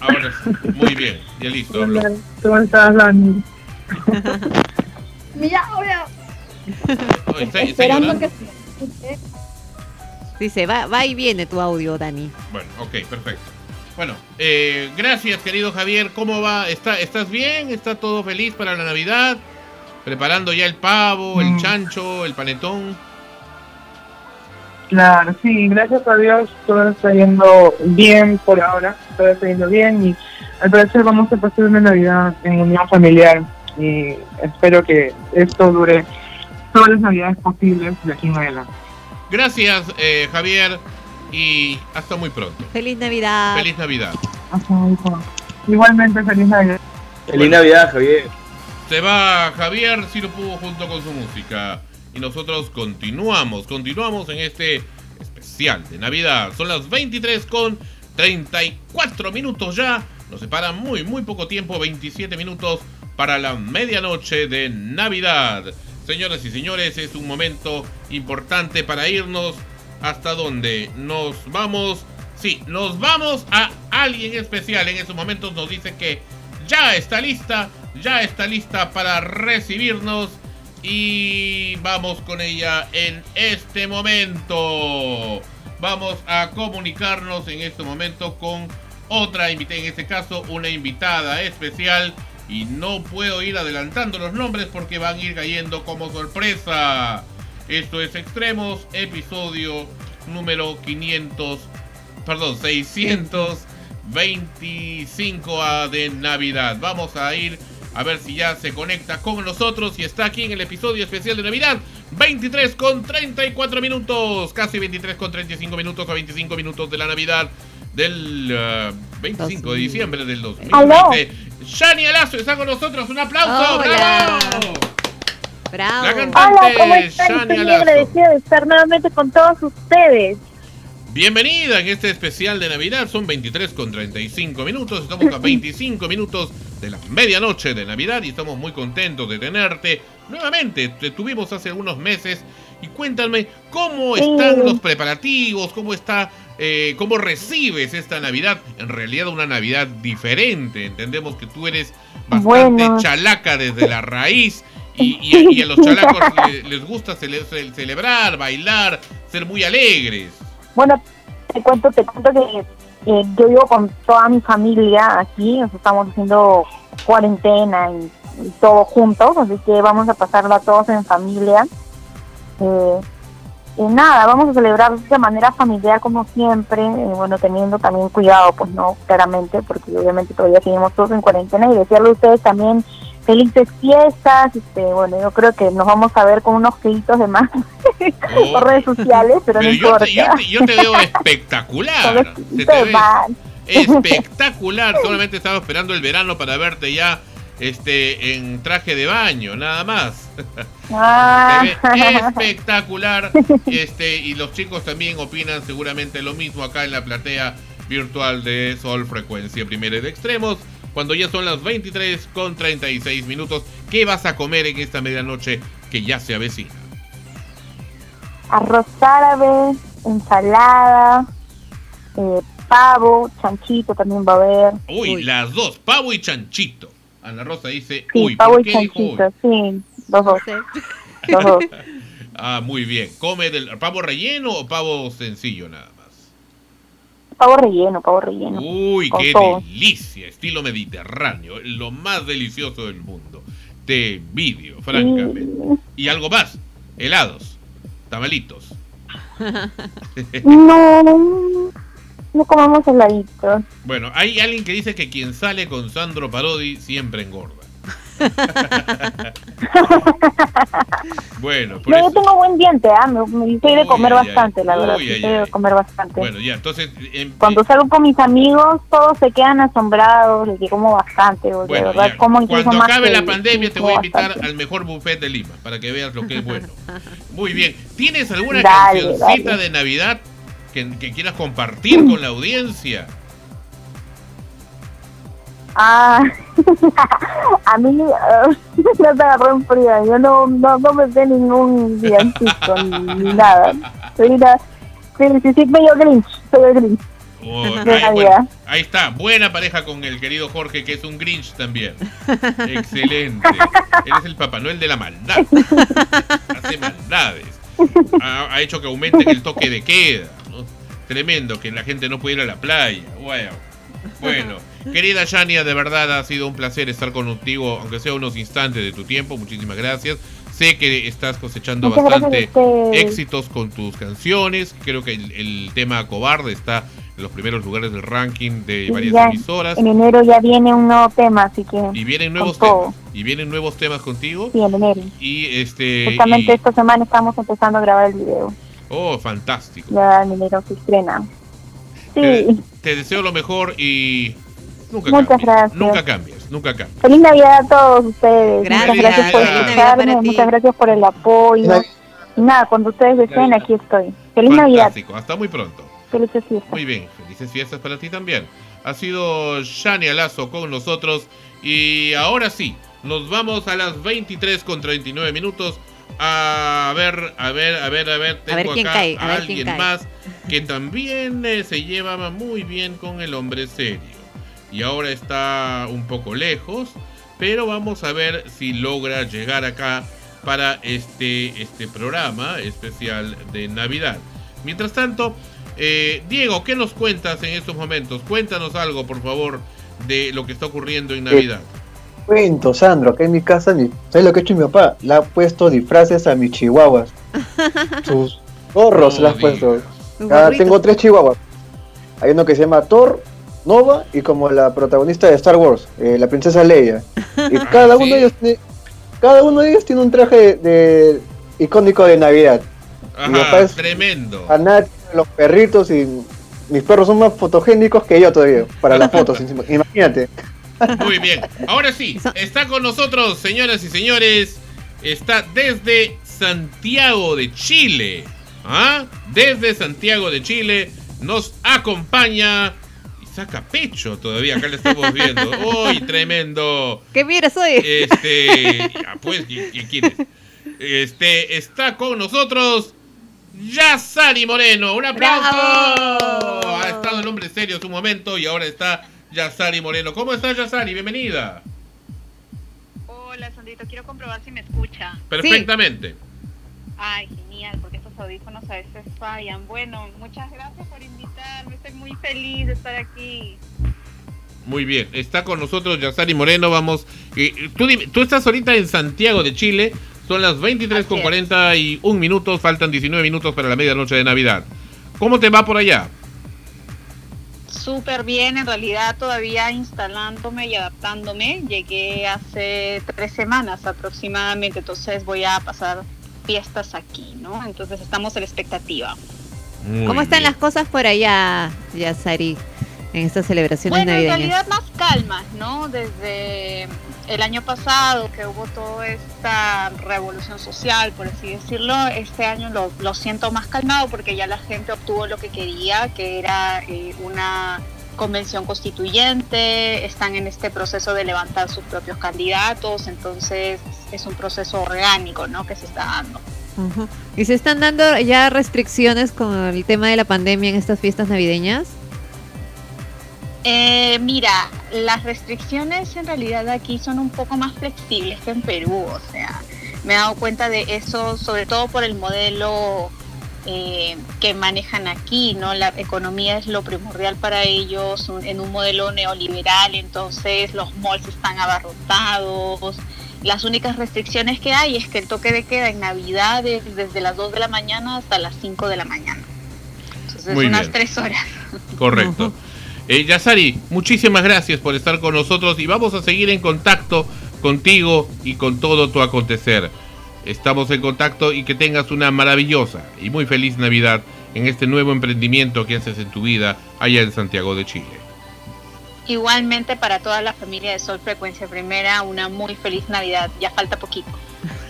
Ahora sí. Muy bien, ya listo. habló. ¿Cómo estás, Dani? Mira, ahora. Esperando llorando. que. Dice, va, va y viene tu audio, Dani. Bueno, ok, perfecto. Bueno, eh, gracias querido Javier. ¿Cómo va? ¿Está, ¿Estás bien? ¿Está todo feliz para la Navidad? ¿Preparando ya el pavo, el Mm. chancho, el panetón? Claro, sí, gracias a Dios todo está yendo bien por ahora, todo está yendo bien y al parecer vamos a pasar una Navidad en unión familiar y espero que esto dure todas las Navidades posibles de aquí en adelante. Gracias eh, Javier y hasta muy pronto. Feliz Navidad. Feliz Navidad. Igualmente, feliz Navidad. Feliz Navidad, Javier. Se va Javier Sirupu junto con su música. Y nosotros continuamos, continuamos en este especial de Navidad. Son las 23 con 34 minutos ya. Nos separa muy, muy poco tiempo, 27 minutos para la medianoche de Navidad. Señoras y señores, es un momento importante para irnos. ¿Hasta dónde? Nos vamos. Sí, nos vamos a alguien especial. En estos momentos nos dice que ya está lista, ya está lista para recibirnos. Y vamos con ella en este momento. Vamos a comunicarnos en este momento con otra invitada, en este caso una invitada especial. Y no puedo ir adelantando los nombres porque van a ir cayendo como sorpresa. Esto es Extremos, episodio número 500, perdón, 625 a de Navidad. Vamos a ir a ver si ya se conecta con nosotros y está aquí en el episodio especial de Navidad. 23 con 34 minutos, casi 23 con 35 minutos a 25 minutos de la Navidad del eh, 25 de diciembre del 2020. Shani Alazo está con nosotros, un aplauso, Hola. bravo. Bravo. La Hola, cantante ¿cómo están? Shani Estoy muy Alazo. agradecida de estar nuevamente con todos ustedes. Bienvenida en este especial de Navidad. Son 23 con 35 minutos. Estamos a 25 minutos de la medianoche de Navidad y estamos muy contentos de tenerte. Nuevamente, te tuvimos hace algunos meses Y cuéntame, ¿cómo Sí. están los preparativos? ¿Cómo está, eh, cómo recibes esta Navidad? En realidad una Navidad diferente. Entendemos que tú eres bastante Bueno. chalaca desde la raíz. Y, y- y a los chalacos le- les gusta cele- ce- celebrar, bailar, ser muy alegres. Bueno, te cuento, te cuento que eh, yo vivo con toda mi familia aquí, nos estamos haciendo cuarentena y, y todos juntos, así que vamos a pasarla todos en familia. Eh, y nada, vamos a celebrar de manera familiar como siempre, eh, bueno, teniendo también cuidado, pues no, claramente, porque obviamente todavía seguimos todos en cuarentena y decirle a ustedes también felices fiestas, este, bueno, yo creo que nos vamos a ver con unos kilitos de más por redes sociales, pero, no Pero yo importa. te, yo, te, yo te veo espectacular. Te espectacular. Solamente estaba esperando el verano para verte ya este en traje de baño, nada más. Ah. Se ve espectacular. Este, y los chicos también opinan seguramente lo mismo acá en la platea virtual de Sol Frecuencia Primera y de Extremos. Cuando ya son las 23 con 36 minutos, ¿qué vas a comer en esta medianoche que ya se avecina? arroz árabe, ensalada, eh, pavo, chanchito también va a haber. Uy, las dos, pavo y chanchito. Ana Rosa dice, Sí, uy, pavo ¿por y qué dijo uy? chanchito, sí, los dos. Los dos. Ah, muy bien. ¿Come del pavo relleno o pavo sencillo nada más? Pavo relleno, pavo relleno. Uy, Con qué todo. delicia, estilo mediterráneo, lo más delicioso del mundo. Te envidio, francamente. Y algo más, helados, tamalitos. No, no comemos heladitos. Bueno, hay alguien que dice que quien sale con Sandro Parodi siempre engorda. bueno, por No, yo tengo buen diente, ¿ah? Me, me- soy de comer ay. bastante, la verdad. Uy, ay, soy de comer bastante. Bueno, ya, entonces, em, Cuando salgo con mis amigos, todos se quedan asombrados que como bastante, o Bueno, de verdad, ya, como incluso Cuando acabe la pandemia te voy a invitar bastante. al mejor buffet de Lima para que veas lo que es bueno. Muy bien. ¿Tienes alguna Dale, cancioncita dale. de Navidad que, que quieras compartir con la audiencia? Ah, a mí no te agarró en fría, yo no, no, no me sé ningún villancico ni, nada. Soy una, sí, sí, sí, medio grinch, soy el grinch. Oh, ahí, Navidad. bueno, ahí está, buena pareja con el querido Jorge, que es un Grinch también. Excelente. Él es el Papá Noel de la maldad. Hace maldades. Ha, ha hecho que aumente el toque de queda. Tremendo, que la gente no puede ir a la playa. Bueno, bueno. Querida Yania, de verdad ha sido un placer estar contigo, aunque sea unos instantes de tu tiempo. Muchísimas gracias. Sé que estás cosechando Muchas bastante éxitos con tus canciones. Creo que el, el tema Cobarde está en los primeros lugares del ranking de varias ya emisoras. en enero ya viene un nuevo tema, así que Y vienen nuevos todo. temas. Y vienen nuevos temas contigo. sí, en enero. Y este. Justamente y- esta semana estamos empezando a grabar el video. Oh, fantástico. Ya en enero se estrena. Te, Sí, te deseo lo mejor y. Nunca Muchas cambies. gracias. Nunca cambies. Nunca cambies. feliz Navidad a todos ustedes. Gracias. Muchas gracias por escucharme, muchas gracias por el apoyo. Y nada, cuando ustedes deseen, aquí estoy. Feliz Navidad. Fantástico. Hasta muy pronto. Felices fiestas. Muy bien, felices fiestas para ti también. Ha sido Shania Lazo con nosotros y ahora sí, nos vamos a las 23 con 39 minutos a ver, a ver, a ver, a ver, tengo ver quién acá cae, a a ver alguien quién cae. más que también eh, se llevaba muy bien con el hombre serio y ahora está un poco lejos, pero vamos a ver si logra llegar acá para este, este programa especial de Navidad. Mientras tanto, eh, Diego, ¿qué nos cuentas en estos momentos? Cuéntanos algo, por favor, de lo que está ocurriendo en Navidad. Cuento, Sandro, acá en mi casa, ni- ¿sabes lo que ha hecho mi papá? Le ha puesto disfraces a mis chihuahuas. Sus gorros le ha puesto. Sus Ah, tengo tres chihuahuas. Hay uno que se llama Thor, Nova y como la protagonista de Star Wars, eh, la princesa Leia. Y cada uno de ellos tiene, cada uno de ellos tiene un traje de, de- icónico de Navidad. Mi papá Ajá, es tremendo. fanático de los perritos y mis perros son más fotogénicos que yo todavía para las fotos. Imagínate. Muy bien. Ahora sí, está con nosotros, señoras y señores. Está desde Santiago de Chile. ¿Ah? Desde Santiago de Chile nos acompaña y saca pecho todavía. Acá le estamos viendo. ¡Uy, tremendo! ¿Qué mira soy? Este. Pues, ¿qué, qué quieres? Este, está con nosotros Yasari Moreno. ¡Un aplauso! Ha estado el hombre serio en su momento y ahora está Yasari Moreno. ¿Cómo estás, Yasari? Bienvenida. Hola, Sandrito. Quiero comprobar si me escucha. Perfectamente. Ay, genial, porque estos audífonos a veces fallan. Bueno, muchas gracias por invitarme. Estoy muy feliz de estar aquí. Muy bien, está con nosotros Yasari Moreno. Vamos, eh, tú, estás ahorita en Santiago de Chile. Son las 23 con 41 minutos. Faltan 19 minutos para la medianoche de Navidad. ¿Cómo te va por allá? Súper bien, en realidad todavía instalándome y adaptándome. Llegué hace tres semanas aproximadamente, entonces voy a pasar fiestas aquí, ¿no? Entonces estamos en la expectativa. ¿Cómo están las cosas por allá, Yasari, en estas celebraciones Bueno, en navideñas? realidad más calmas, ¿no? Desde el año pasado que hubo toda esta revolución social, por así decirlo, este año lo, lo siento más calmado porque ya la gente obtuvo lo que quería, que era eh, una convención constituyente, están en este proceso de levantar sus propios candidatos, entonces es un proceso orgánico, ¿no? Que se está dando. ¿Y se están dando ya restricciones con el tema de la pandemia en estas fiestas navideñas? Eh, mira, las restricciones en realidad aquí son un poco más flexibles que en Perú, o sea, me he dado cuenta de eso, sobre todo por el modelo eh, que manejan aquí, ¿no? La economía es lo primordial para ellos, un- en un modelo neoliberal, entonces los malls están abarrotados. Las únicas restricciones que hay es que el toque de queda en Navidad es desde las 2 de la mañana hasta las 5 de la mañana. Entonces Muy unas bien. 3 horas. Correcto. Eh, Yasari, muchísimas gracias por estar con nosotros y vamos a seguir en contacto contigo y con todo tu acontecer. Estamos en contacto y que tengas una maravillosa y muy feliz Navidad en este nuevo emprendimiento que haces en tu vida allá en Santiago de Chile. Igualmente para toda la familia de Sol Frecuencia Primera, una muy feliz Navidad. Ya falta poquito.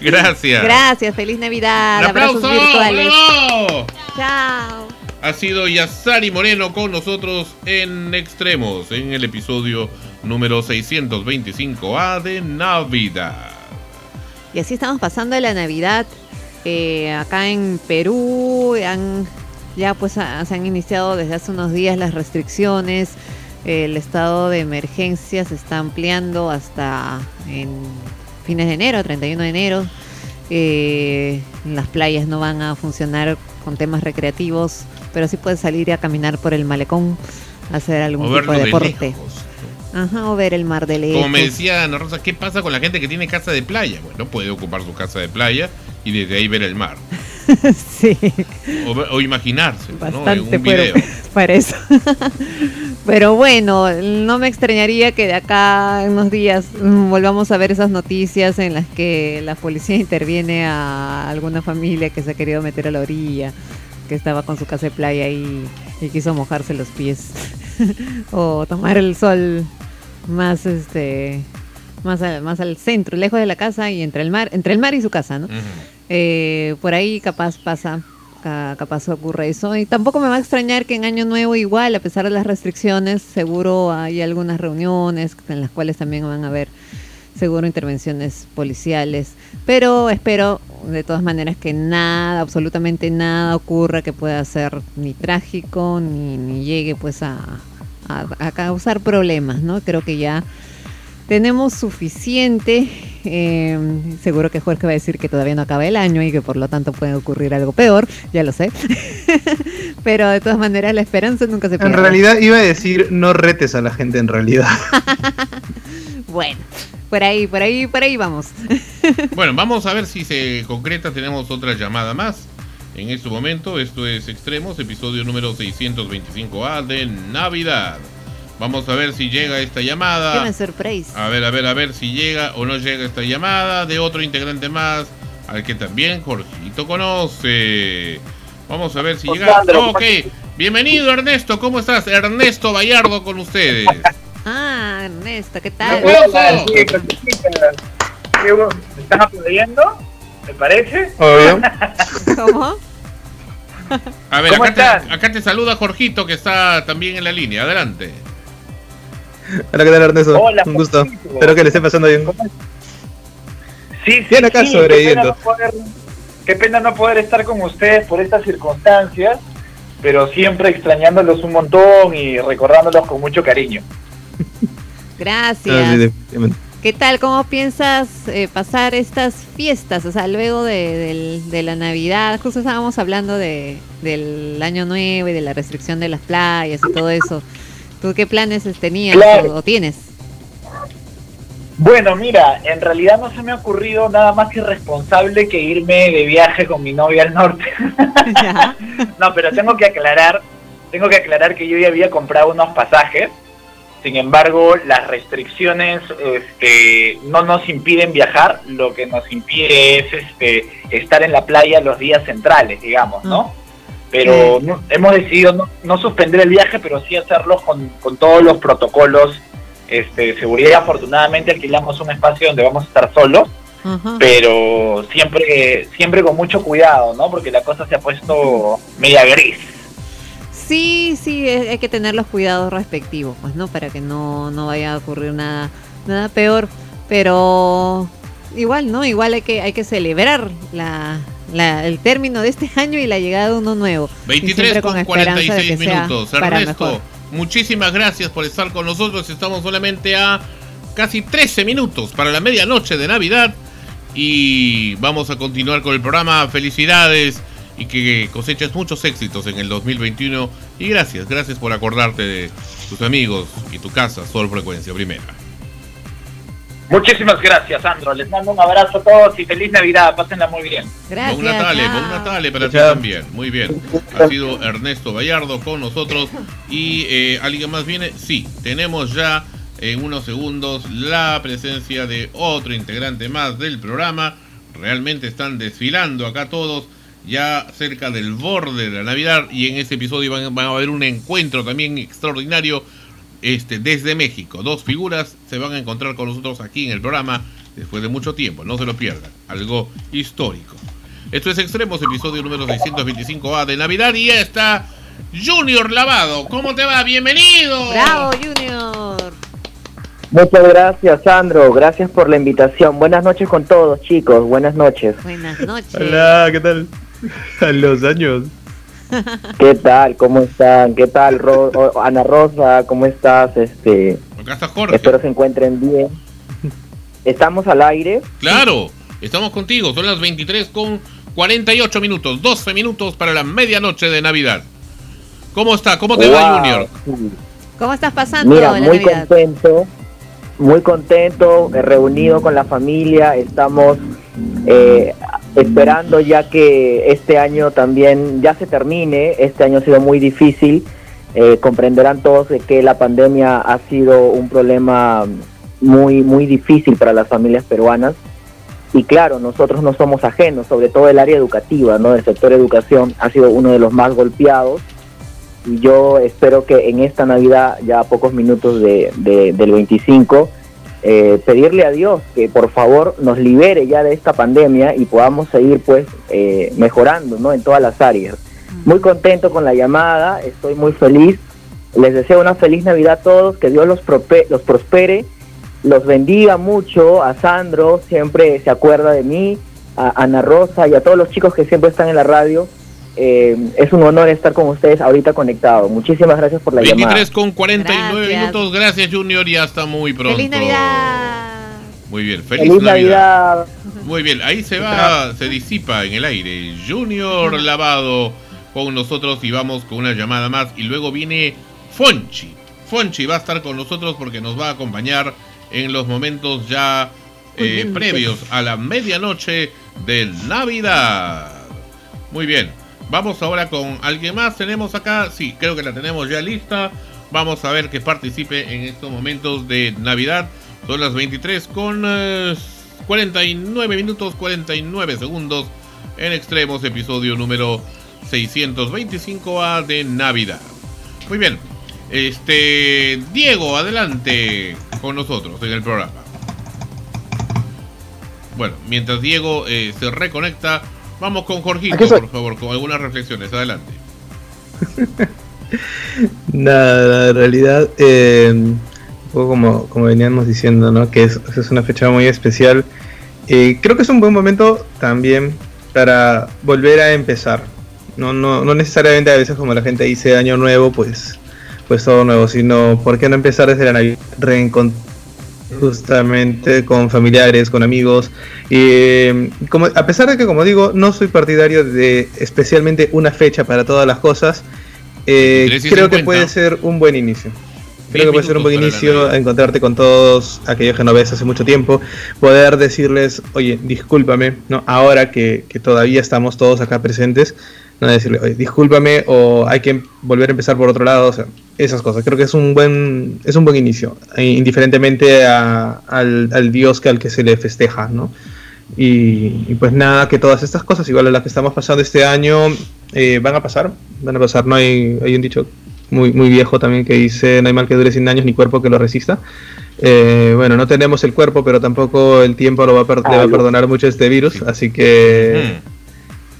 Gracias. Gracias, feliz Navidad, ¡Un abrazos virtuales. ¡Bravo! Chao. Ha sido Yasari Moreno con nosotros en Extremos, en el episodio número 625A de Navidad. Y así estamos pasando la Navidad. Eh, acá en Perú han, ya pues se han iniciado desde hace unos días las restricciones. El estado de emergencia se está ampliando hasta en fines de enero, 31 de enero. Eh, las playas no van a funcionar con temas recreativos, pero sí puedes salir a caminar por el malecón, hacer algún O tipo de de deporte. Ajá, o ver el mar de lejos. Como me decía Ana Rosa, ¿qué pasa con la gente que tiene casa de playa? Bueno, puede ocupar su casa de playa y desde ahí ver el mar. sí. O, o imaginarse, ¿no? En Bastante un video. para eso. Pero bueno, no me extrañaría que de acá en unos días mm, volvamos a ver esas noticias en las que la policía interviene a alguna familia que se ha querido meter a la orilla, que estaba con su casa de playa y, y quiso mojarse los pies. o tomar el sol más este más al, más al centro, lejos de la casa y entre el mar, entre el mar y su casa, ¿no? Eh, por ahí capaz pasa, ca- capaz ocurre eso. Y tampoco me va a extrañar que en Año Nuevo igual, a pesar de las restricciones, seguro hay algunas reuniones en las cuales también van a haber seguro intervenciones policiales. Pero espero de todas maneras que nada, absolutamente nada ocurra que pueda ser ni trágico ni, ni llegue pues a, a- a causar problemas, ¿no? Creo que ya tenemos suficiente. eh, seguro que Jorge va a decir que todavía no acaba el año y que por lo tanto puede ocurrir algo peor, ya lo sé. Pero de todas maneras la esperanza nunca se En pierde. realidad iba a decir no retes a la gente en realidad. Bueno, por ahí, por ahí, por ahí vamos. Bueno, vamos a ver si se concreta. Tenemos otra llamada más. En este momento, esto es Extremos, episodio número 625A de Navidad. Vamos a ver si llega esta Qué llamada. una sorpresa. A ver, a ver, a ver si llega o no llega esta llamada de otro integrante más, al que también Jorgito conoce. Vamos a ver si llega. Ok, bienvenido Ernesto, ¿cómo estás? Ernesto Vallardo con ustedes. Ah, Ernesto, ¿qué tal? ¡Aplauso! Sí, cosita. ¿Qué vos- ¿Me estás aplaudiendo? ¿Me parece? Obvio. ¿Cómo? A ver, ¿Cómo acá te, acá te saluda Jorgito que está también en la línea. Adelante. Hola, ¿qué tal Ernesto? Hola, Un gusto. Jorgito. Espero que le esté pasando bien. Sí, sí, Bien acá sí, sobreviviendo. Qué pena, no poder, qué pena no poder estar con ustedes por estas circunstancias, pero siempre extrañándolos un montón y recordándolos con mucho cariño. Gracias. Sí. ¿Qué tal? ¿Cómo piensas eh, pasar estas fiestas? O sea, luego de, la Navidad, justo estábamos hablando de, del Año Nuevo y de la restricción de las playas y todo eso. ¿Tú qué planes tenías Claro. o, o tienes? Bueno, mira, en realidad no se me ha ocurrido nada más que responsable que irme de viaje con mi novia al norte. no, pero tengo que aclarar, tengo que aclarar que yo ya había comprado unos pasajes. Sin embargo, las restricciones este, no nos impiden viajar, lo que nos impide es este, estar en la playa los días centrales, digamos, ¿no? Pero no- hemos decidido no, no suspender el viaje, pero sí hacerlo con, con todos los protocolos este, de seguridad. Afortunadamente alquilamos un espacio donde vamos a estar solos, pero siempre, siempre con mucho cuidado, ¿no? Porque la cosa se ha puesto media gris. Sí, sí, es- hay que tener los cuidados respectivos, pues, ¿no? Para que no, no vaya a ocurrir nada, nada peor. Pero igual, ¿no? Igual hay que, hay que celebrar la, la- el término de este año y la llegada de uno nuevo. Y 23 siempre con de 46 que sea minutos. Ernesto, muchísimas gracias por estar con nosotros. Estamos solamente a casi 13 minutos para la medianoche de Navidad. Y vamos a continuar con el programa. Felicidades y que coseches muchos éxitos en el 2021. Y gracias, gracias por acordarte de tus amigos y tu casa, Sol Frecuencia Primera. Muchísimas gracias, Sandro. Les mando un abrazo a todos y feliz Navidad. Pásenla muy bien. Buen Natale, buen Natale para ti también. Muy bien. Ha sido Ernesto Gallardo con nosotros. Y eh, alguien más viene. Sí, tenemos ya en unos segundos la presencia de otro integrante más del programa. Realmente están desfilando acá todos. Ya cerca del borde de la Navidad. Y en este episodio van, van a haber un encuentro también extraordinario. Este, desde México. Dos figuras se van a encontrar con nosotros aquí en el programa después de mucho tiempo. No se lo pierdan. Algo histórico. Esto es Extremos, episodio número 625A de Navidad. Y ya está Junior Lavado. ¿Cómo te va? Bienvenido. Bravo, Junior. Muchas gracias, Sandro. Gracias por la invitación. Buenas noches con todos, chicos. Buenas noches. Buenas noches. Hola, ¿qué tal? A los años. ¿Qué tal? ¿Cómo están? ¿Qué tal, Ro- Ana Rosa? ¿Cómo estás? Este, Acá está Jorge. espero se encuentren bien. Estamos al aire. Claro, estamos contigo. Son las 23 con 48 minutos. 12 minutos para la medianoche de Navidad. ¿Cómo está? ¿Cómo te va, Junior? ¿Cómo estás pasando Mira, la muy Navidad? contento, muy contento, reunido con la familia, estamos eh, esperando ya que este año también ya se termine, este año ha sido muy difícil, eh, comprenderán todos que la pandemia ha sido un problema muy, muy difícil para las familias peruanas. Y claro, nosotros no somos ajenos, sobre todo el área educativa, ¿no? El sector educación ha sido uno de los más golpeados y yo espero que en esta Navidad, ya a pocos minutos de, de- del 25, eh, pedirle a Dios que por favor nos libere ya de esta pandemia y podamos seguir pues eh, mejorando ¿no? en todas las áreas. Muy contento con la llamada, estoy muy feliz. Les deseo una feliz Navidad a todos, que Dios los, los prospere, los bendiga mucho. A Sandro, siempre se acuerda de mí, a Ana Rosa y a todos los chicos que siempre están en la radio. Eh, es un honor estar con ustedes ahorita conectado. Muchísimas gracias por la 23 llamada. con 49 Gracias. minutos. Gracias, Junior. Y hasta muy pronto. ¡Feliz Navidad! Muy bien. Feliz, Feliz Navidad. Navidad. Muy bien. Ahí se va, se disipa en el aire. Junior Lavado con nosotros y vamos con una llamada más. Y luego viene Fonchi. Fonchi va a estar con nosotros porque nos va a acompañar en los momentos ya eh, previos a la medianoche de Navidad. Muy bien. Vamos ahora con alguien más. Tenemos acá, sí, creo que la tenemos ya lista. Vamos a ver que participe en estos momentos de Navidad. Son las 23 con eh, 49 minutos 49 segundos en extremos, episodio número 625A de Navidad. Muy bien. Este Diego, adelante con nosotros en el programa. Bueno, mientras Diego eh, se reconecta, vamos con Jorgito, por favor, con algunas reflexiones. Adelante. Nada, en realidad, eh, un poco como, como veníamos diciendo, ¿no? Que es, es una fecha muy especial Eh, creo que es un buen momento también para volver a empezar. No, no, no necesariamente a veces como la gente dice año nuevo, pues, pues todo nuevo, sino por qué no empezar desde la Navidad, reencontrar justamente con familiares, con amigos. Y eh, como, a pesar de que, como digo, no soy partidario de especialmente una fecha para todas las cosas, eh, creo que puede ser un buen inicio. Creo que puede ser un buen inicio encontrarte con todos aquellos que no ves hace mucho tiempo, poder decirles, oye, discúlpame, ¿no? ahora que, que todavía estamos todos acá presentes, no decirle, oye, discúlpame o hay que volver a empezar por otro lado, o sea, esas cosas. Creo que es un buen, es un buen inicio, eh, indiferentemente a, al, al, dios que al que se le festeja, ¿no? Y, y, pues nada, que todas estas cosas, igual a las que estamos pasando este año, eh, van a pasar, van a pasar, no hay, hay un dicho muy, muy viejo también que dice, no hay mal que dure 100 años ni cuerpo que lo resista. Eh, bueno, no tenemos el cuerpo, pero tampoco el tiempo lo va a per le va a perdonar mucho este virus, así que... Mm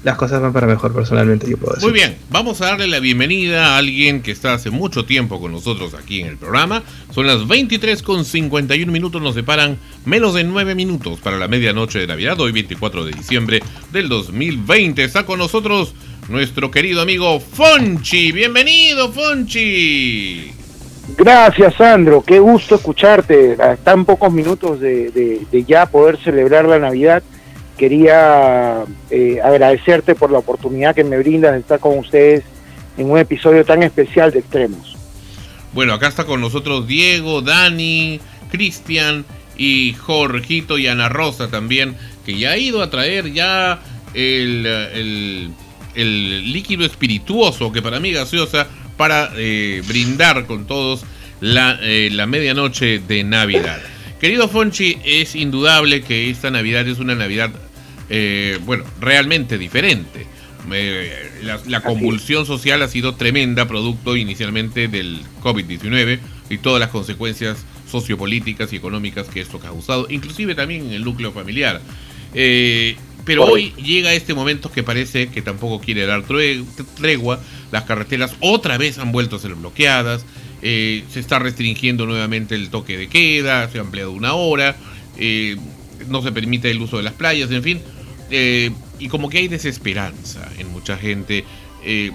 las cosas van para mejor personalmente, yo puedo decir. Muy bien, vamos a darle la bienvenida a alguien que está hace mucho tiempo con nosotros aquí en el programa. Son las 23 con 51 minutos, nos separan menos de 9 minutos para la medianoche de Navidad, hoy 24 de diciembre del 2020. Está con nosotros nuestro querido amigo Fonchi. Bienvenido, Fonchi. Gracias, Sandro. Qué gusto escucharte. A tan pocos minutos de, de, de ya poder celebrar la Navidad quería eh, agradecerte por la oportunidad que me brindas de estar con ustedes en un episodio tan especial de Extremos. Bueno, acá está con nosotros Diego, Dani, Cristian y Jorgito y Ana Rosa también, que ya ha ido a traer ya el, el, líquido espirituoso, que para mí gaseosa, para eh, brindar con todos la, eh, la medianoche de Navidad. Querido Fonchi, es indudable que esta Navidad es una Navidad eh, bueno, realmente diferente. Eh, la, la, convulsión social ha sido tremenda, producto inicialmente del COVID-19 y todas las consecuencias sociopolíticas y económicas que esto ha causado, inclusive también en el núcleo familiar. Eh, pero hoy llega este momento que parece que tampoco quiere dar tregua. Las carreteras otra vez han vuelto a ser bloqueadas. Eh, se está restringiendo nuevamente el toque de queda. Se ha ampliado una hora. Eh, no se permite el uso de las playas. En fin, eh, y como que hay desesperanza en mucha gente. Eh,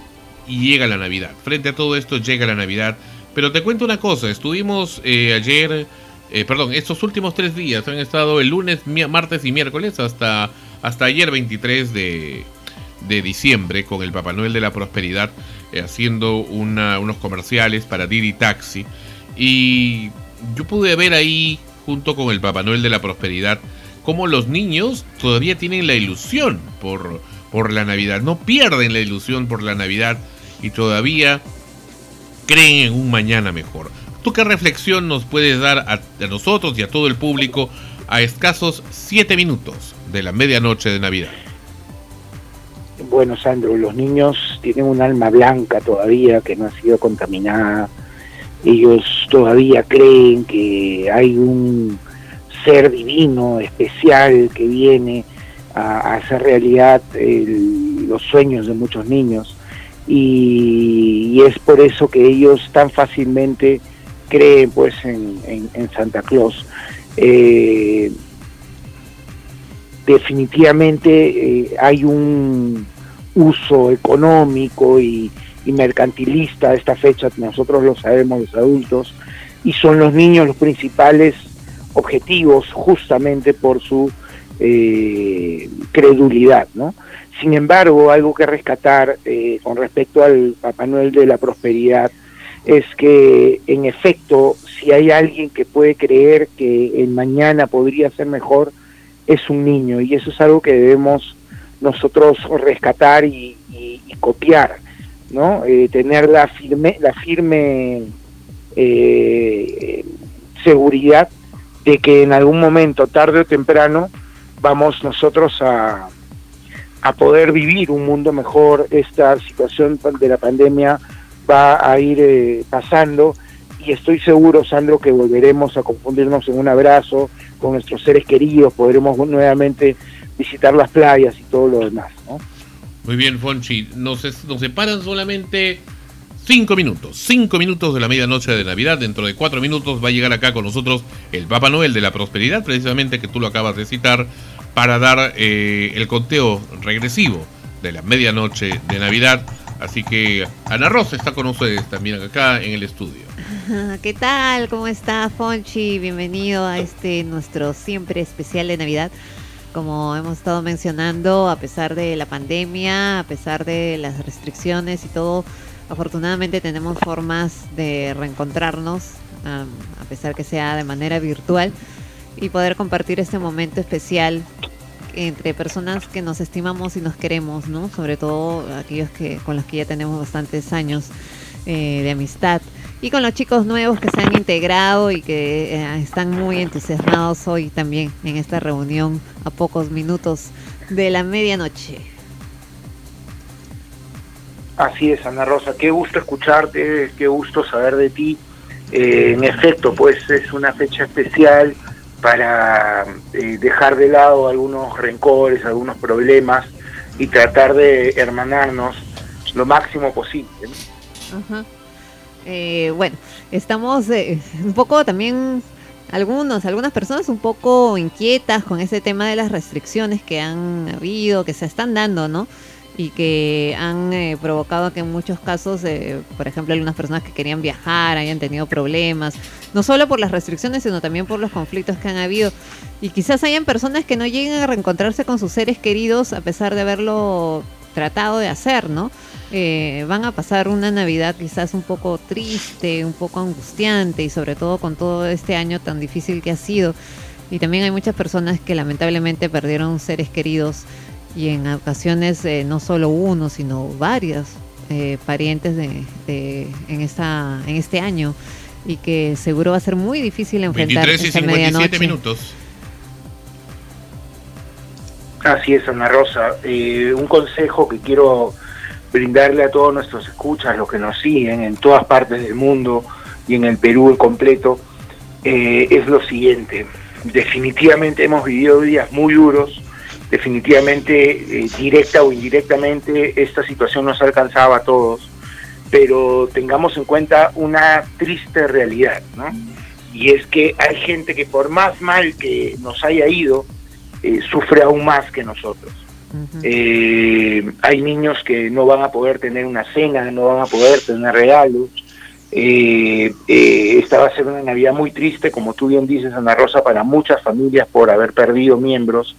y llega la Navidad. Frente a todo esto llega la Navidad. Pero te cuento una cosa, estuvimos eh, ayer, perdón, estos últimos tres días han estado el lunes, martes y miércoles hasta, hasta ayer 23 de, de diciembre con el Papá Noel de la Prosperidad haciendo unos comerciales para Didi Taxi. Y yo pude ver ahí, junto con el Papá Noel de la Prosperidad, cómo los niños todavía tienen la ilusión por, por la Navidad, no pierden la ilusión por la Navidad y todavía creen en un mañana mejor. ¿Tú qué reflexión nos puedes dar a, a nosotros y a todo el público a escasos siete minutos de la medianoche de Navidad? Bueno, Sandro, los niños tienen un alma blanca todavía que no ha sido contaminada. Ellos todavía creen que hay un ser divino, especial, que viene a, a hacer realidad los sueños de muchos niños. Y, es por eso que ellos tan fácilmente creen pues en, Santa Claus. Eh, definitivamente eh, hay un uso económico y, y, mercantilista de esta fecha, nosotros lo sabemos los adultos, y son los niños los principales objetivos justamente por su eh, credulidad, ¿no? Sin embargo, algo que rescatar eh, con respecto al Papá Noel de la Prosperidad es que, en efecto, si hay alguien que puede creer que el mañana podría ser mejor, es un niño, y eso es algo que debemos nosotros rescatar y, copiar, ¿no? Eh, tener la firme, la firme eh, seguridad de que en algún momento, tarde o temprano, vamos nosotros a, a poder vivir un mundo mejor, esta situación de la pandemia va a ir eh, pasando y estoy seguro, Sandro, que volveremos a confundirnos en un abrazo con nuestros seres queridos, podremos nuevamente visitar las playas y todo lo demás. ¿no? Muy bien, Fonchi, nos, nos separan solamente cinco minutos, cinco minutos de la medianoche de Navidad. Dentro de cuatro minutos va a llegar acá con nosotros el Papá Noel de la Prosperidad, precisamente que tú lo acabas de citar, para dar eh, el conteo regresivo de la medianoche de Navidad. Así que Ana Rosa está con ustedes también acá en el estudio. ¿Qué tal? ¿Cómo está Fonchi? Bienvenido a este nuestro siempre especial de Navidad. Como hemos estado mencionando, a pesar de la pandemia, a pesar de las restricciones y todo, afortunadamente tenemos formas de reencontrarnos, a pesar que sea de manera virtual, y poder compartir este momento especial entre personas que nos estimamos y nos queremos, ¿no? Sobre todo aquellos que con los que ya tenemos bastantes años eh, de amistad y con los chicos nuevos que se han integrado y que eh, están muy entusiasmados hoy también en esta reunión a pocos minutos de la medianoche. Así es, Ana Rosa, qué gusto escucharte, qué gusto saber de ti. Eh, en efecto, pues es una fecha especial para eh, dejar de lado algunos rencores, algunos problemas y tratar de hermanarnos lo máximo posible. ¿no? Ajá. Eh, bueno, estamos eh, un poco también, algunos, algunas personas un poco inquietas con ese tema de las restricciones que han habido, que se están dando, ¿no? Y que han eh, provocado que en muchos casos, eh, por ejemplo, algunas personas que querían viajar hayan tenido problemas, no solo por las restricciones, sino también por los conflictos que han habido. Y quizás hayan personas que no lleguen a reencontrarse con sus seres queridos a pesar de haberlo tratado de hacer, ¿no? Eh, van a pasar una Navidad quizás un poco triste, un poco angustiante y sobre todo con todo este año tan difícil que ha sido. Y también hay muchas personas que lamentablemente perdieron seres queridos y en ocasiones eh, no solo uno, sino varios eh, parientes de, de- en, esta, en este año y que seguro va a ser muy difícil enfrentar 23 y esta 57 medianoche. minutos. Así es, Ana Rosa. Eh, un consejo que quiero brindarle a todos nuestros escuchas, los que nos siguen en todas partes del mundo y en el Perú en completo, eh, es lo siguiente. Definitivamente hemos vivido días muy duros, definitivamente, eh, directa o indirectamente, esta situación nos alcanzaba a todos, pero tengamos en cuenta una triste realidad, ¿no? Y es que hay gente que por más mal que nos haya ido, eh, sufre aún más que nosotros. Eh, hay niños que no van a poder tener una cena, no van a poder tener regalos. Esta va a ser una Navidad muy triste, como tú bien dices, Ana Rosa, para muchas familias por haber perdido miembros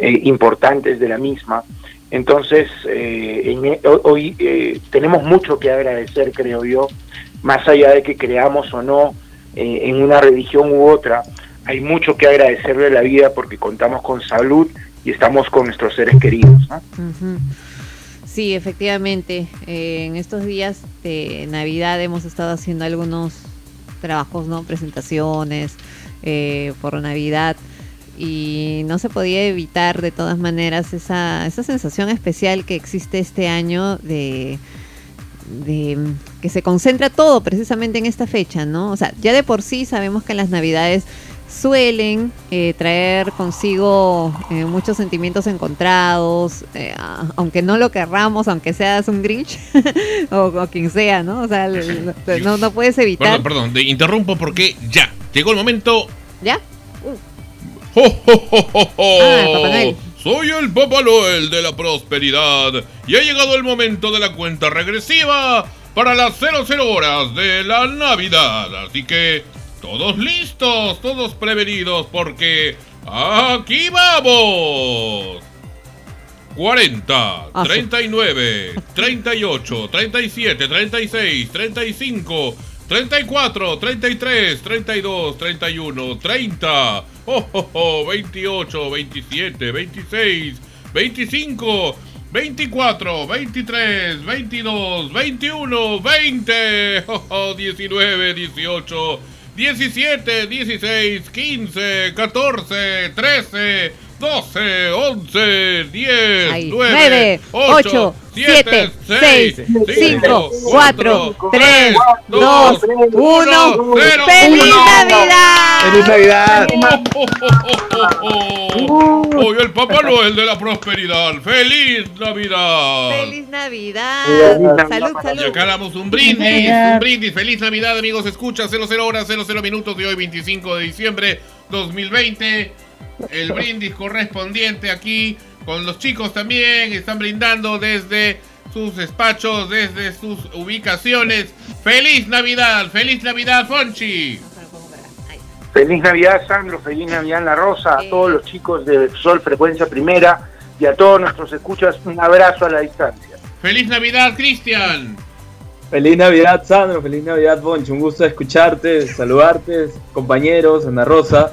eh, importantes de la misma. Entonces, eh, e- ho- hoy eh, tenemos mucho que agradecer, creo yo, más allá de que creamos o no en una religión u otra, hay mucho que agradecerle a la vida porque contamos con salud y estamos con nuestros seres queridos. ¿no? Sí, efectivamente. en estos días de Navidad hemos estado haciendo algunos trabajos, ¿no? Presentaciones por Navidad y no se podía evitar de todas maneras esa, esa sensación especial que existe este año de, de que se concentra todo precisamente en esta fecha, ¿no? O sea, ya de por sí sabemos que las Navidades suelen eh, traer consigo eh, muchos sentimientos encontrados, eh, aunque no lo querramos, aunque seas un Grinch o, o quien sea, ¿no? O sea, no, no puedes evitar. Perdón, perdón, te interrumpo porque ya llegó el momento. ¿Ya? ¡Jo, jo, jo, jo, jo! Ah, Papá Noel. Soy el Papá Noel de la prosperidad y ha llegado el momento de la cuenta regresiva para las 00 horas de la Navidad. Así que todos listos, todos prevenidos porque aquí vamos. 40, Ah, sí. 39, 38, 37, 36, 35, 34, 33, 32, 31, 30, oh, oh, oh, 28, 27, 26, 25, 24, 23, 22, 21, 20, oh, oh, 19, 18, 17, 16, 15, 14, 13, 12, 11, 10, Ahí. 9, Nueve, 8, ocho, 7, siete, 6, seis, 5, cinco, 4, cuatro, tres, dos, uno. ¡Feliz Navidad! ¡Feliz Navidad! Hoy el Papá Noel de la prosperidad. ¡Feliz Navidad! ¡Feliz Navidad! Navidad. Salud, Y salud. acá damos un brindis, un brindis. Feliz Navidad, amigos. Escucha 00 horas, 00 minutos de hoy, 25 de diciembre 2020. El brindis correspondiente aquí con los chicos también. Están brindando desde sus despachos, desde sus ubicaciones. ¡Feliz Navidad! ¡Feliz Navidad, Fonchi! Feliz Navidad, Sandro. Feliz Navidad, La Rosa. A todos los chicos de Sol Frecuencia Primera y a todos nuestros escuchas, un abrazo a la distancia. ¡Feliz Navidad, Cristian! Feliz Navidad, Sandro. Feliz Navidad, Boncho. Un gusto escucharte, saludarte, compañeros, Ana Rosa.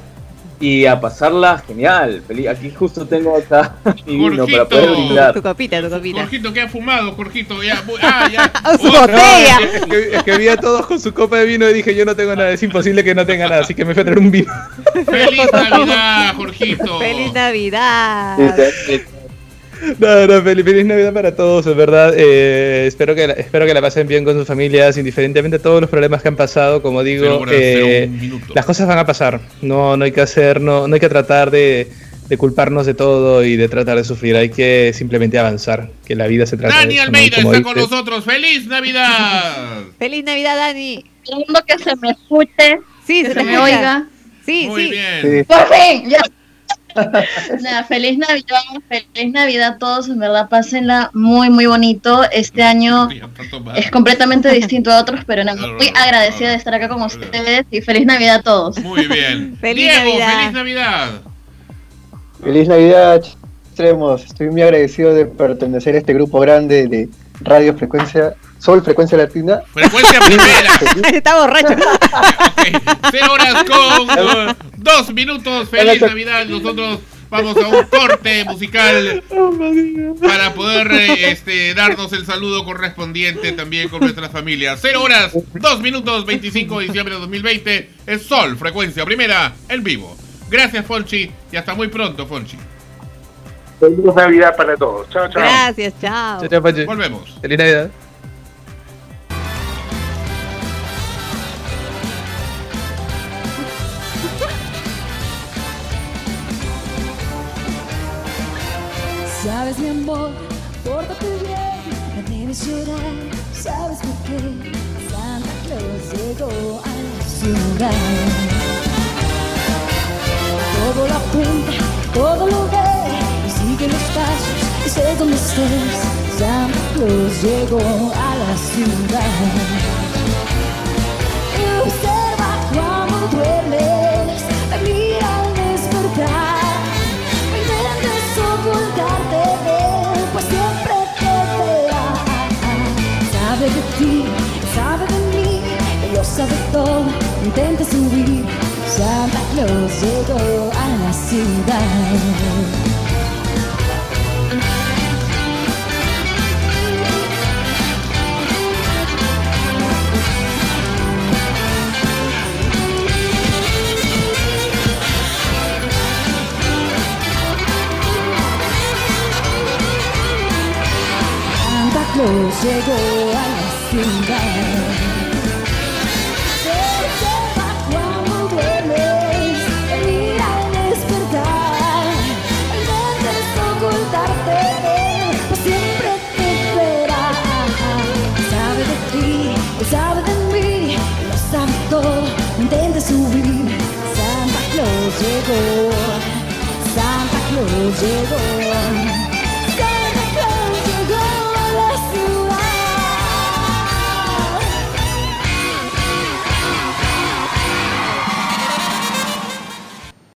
Y a pasarla genial. Feliz. Aquí justo tengo acá mi vino para poder brindar. Tu copita, tu copita. Jorgito, ¿qué ha fumado, Jorgito? Ya, ah, ya. Su Otra. botella. Es que, es que vi a todos con su copa de vino y dije, yo no tengo nada, es imposible que no tenga nada, así que me fui a traer un vino. ¡Feliz Navidad, Jorgito! ¡Feliz Navidad! No, no, feliz, feliz Navidad para todos, en verdad. eh, espero, que la, espero que la pasen bien con sus familias, indiferentemente de todos los problemas que han pasado. Como digo, horas, eh, las cosas van a pasar. No, no hay que hacer, no, no hay que tratar de, de culparnos de todo y de tratar de sufrir. Hay que simplemente avanzar, que la vida se trata Dani de eso. Almeida Como está con nosotros. ¡Feliz Navidad! ¡Feliz Navidad, Dani! Segundo que se me escuche, Sí, que se me oiga. Sí, Muy sí. bien. Por fin, ya. Nada, feliz Navidad, feliz Navidad a todos, en verdad pásenla muy muy bonito. Este año es completamente distinto a otros, pero nada, muy agradecida de estar acá con ustedes y feliz Navidad a todos. Muy bien. Feliz Diego, Navidad. feliz Navidad. Feliz Navidad, extremos. Estoy muy agradecido de pertenecer a este grupo grande de Radio Frecuencia, Sol Frecuencia Latina. Frecuencia primera. Está borracho. Cero horas con dos minutos. Feliz Navidad. Nosotros vamos a un corte musical para poder este, darnos el saludo correspondiente también con nuestras familias. Cero horas, dos minutos, 25 de diciembre de 2020. Es Sol, frecuencia primera, en vivo. Gracias, Fonchi, y hasta muy pronto, Fonchi. Feliz Navidad para todos. Chao, chao. Gracias, chao. Chao, chao, Pachi. Volvemos. Feliz Navidad. Sabes mi amor, pórtate bien, no debes llorar, sabes por qué Santa Claus llegó a la ciudad. Todo lo apunta, todo lo ve, y sigue los pasos, y sé dónde estés. Santa Claus llegó a la ciudad. Intenta subir, Santa Claus llegó a la ciudad. Santa Claus llegó a la ciudad. Santa Claus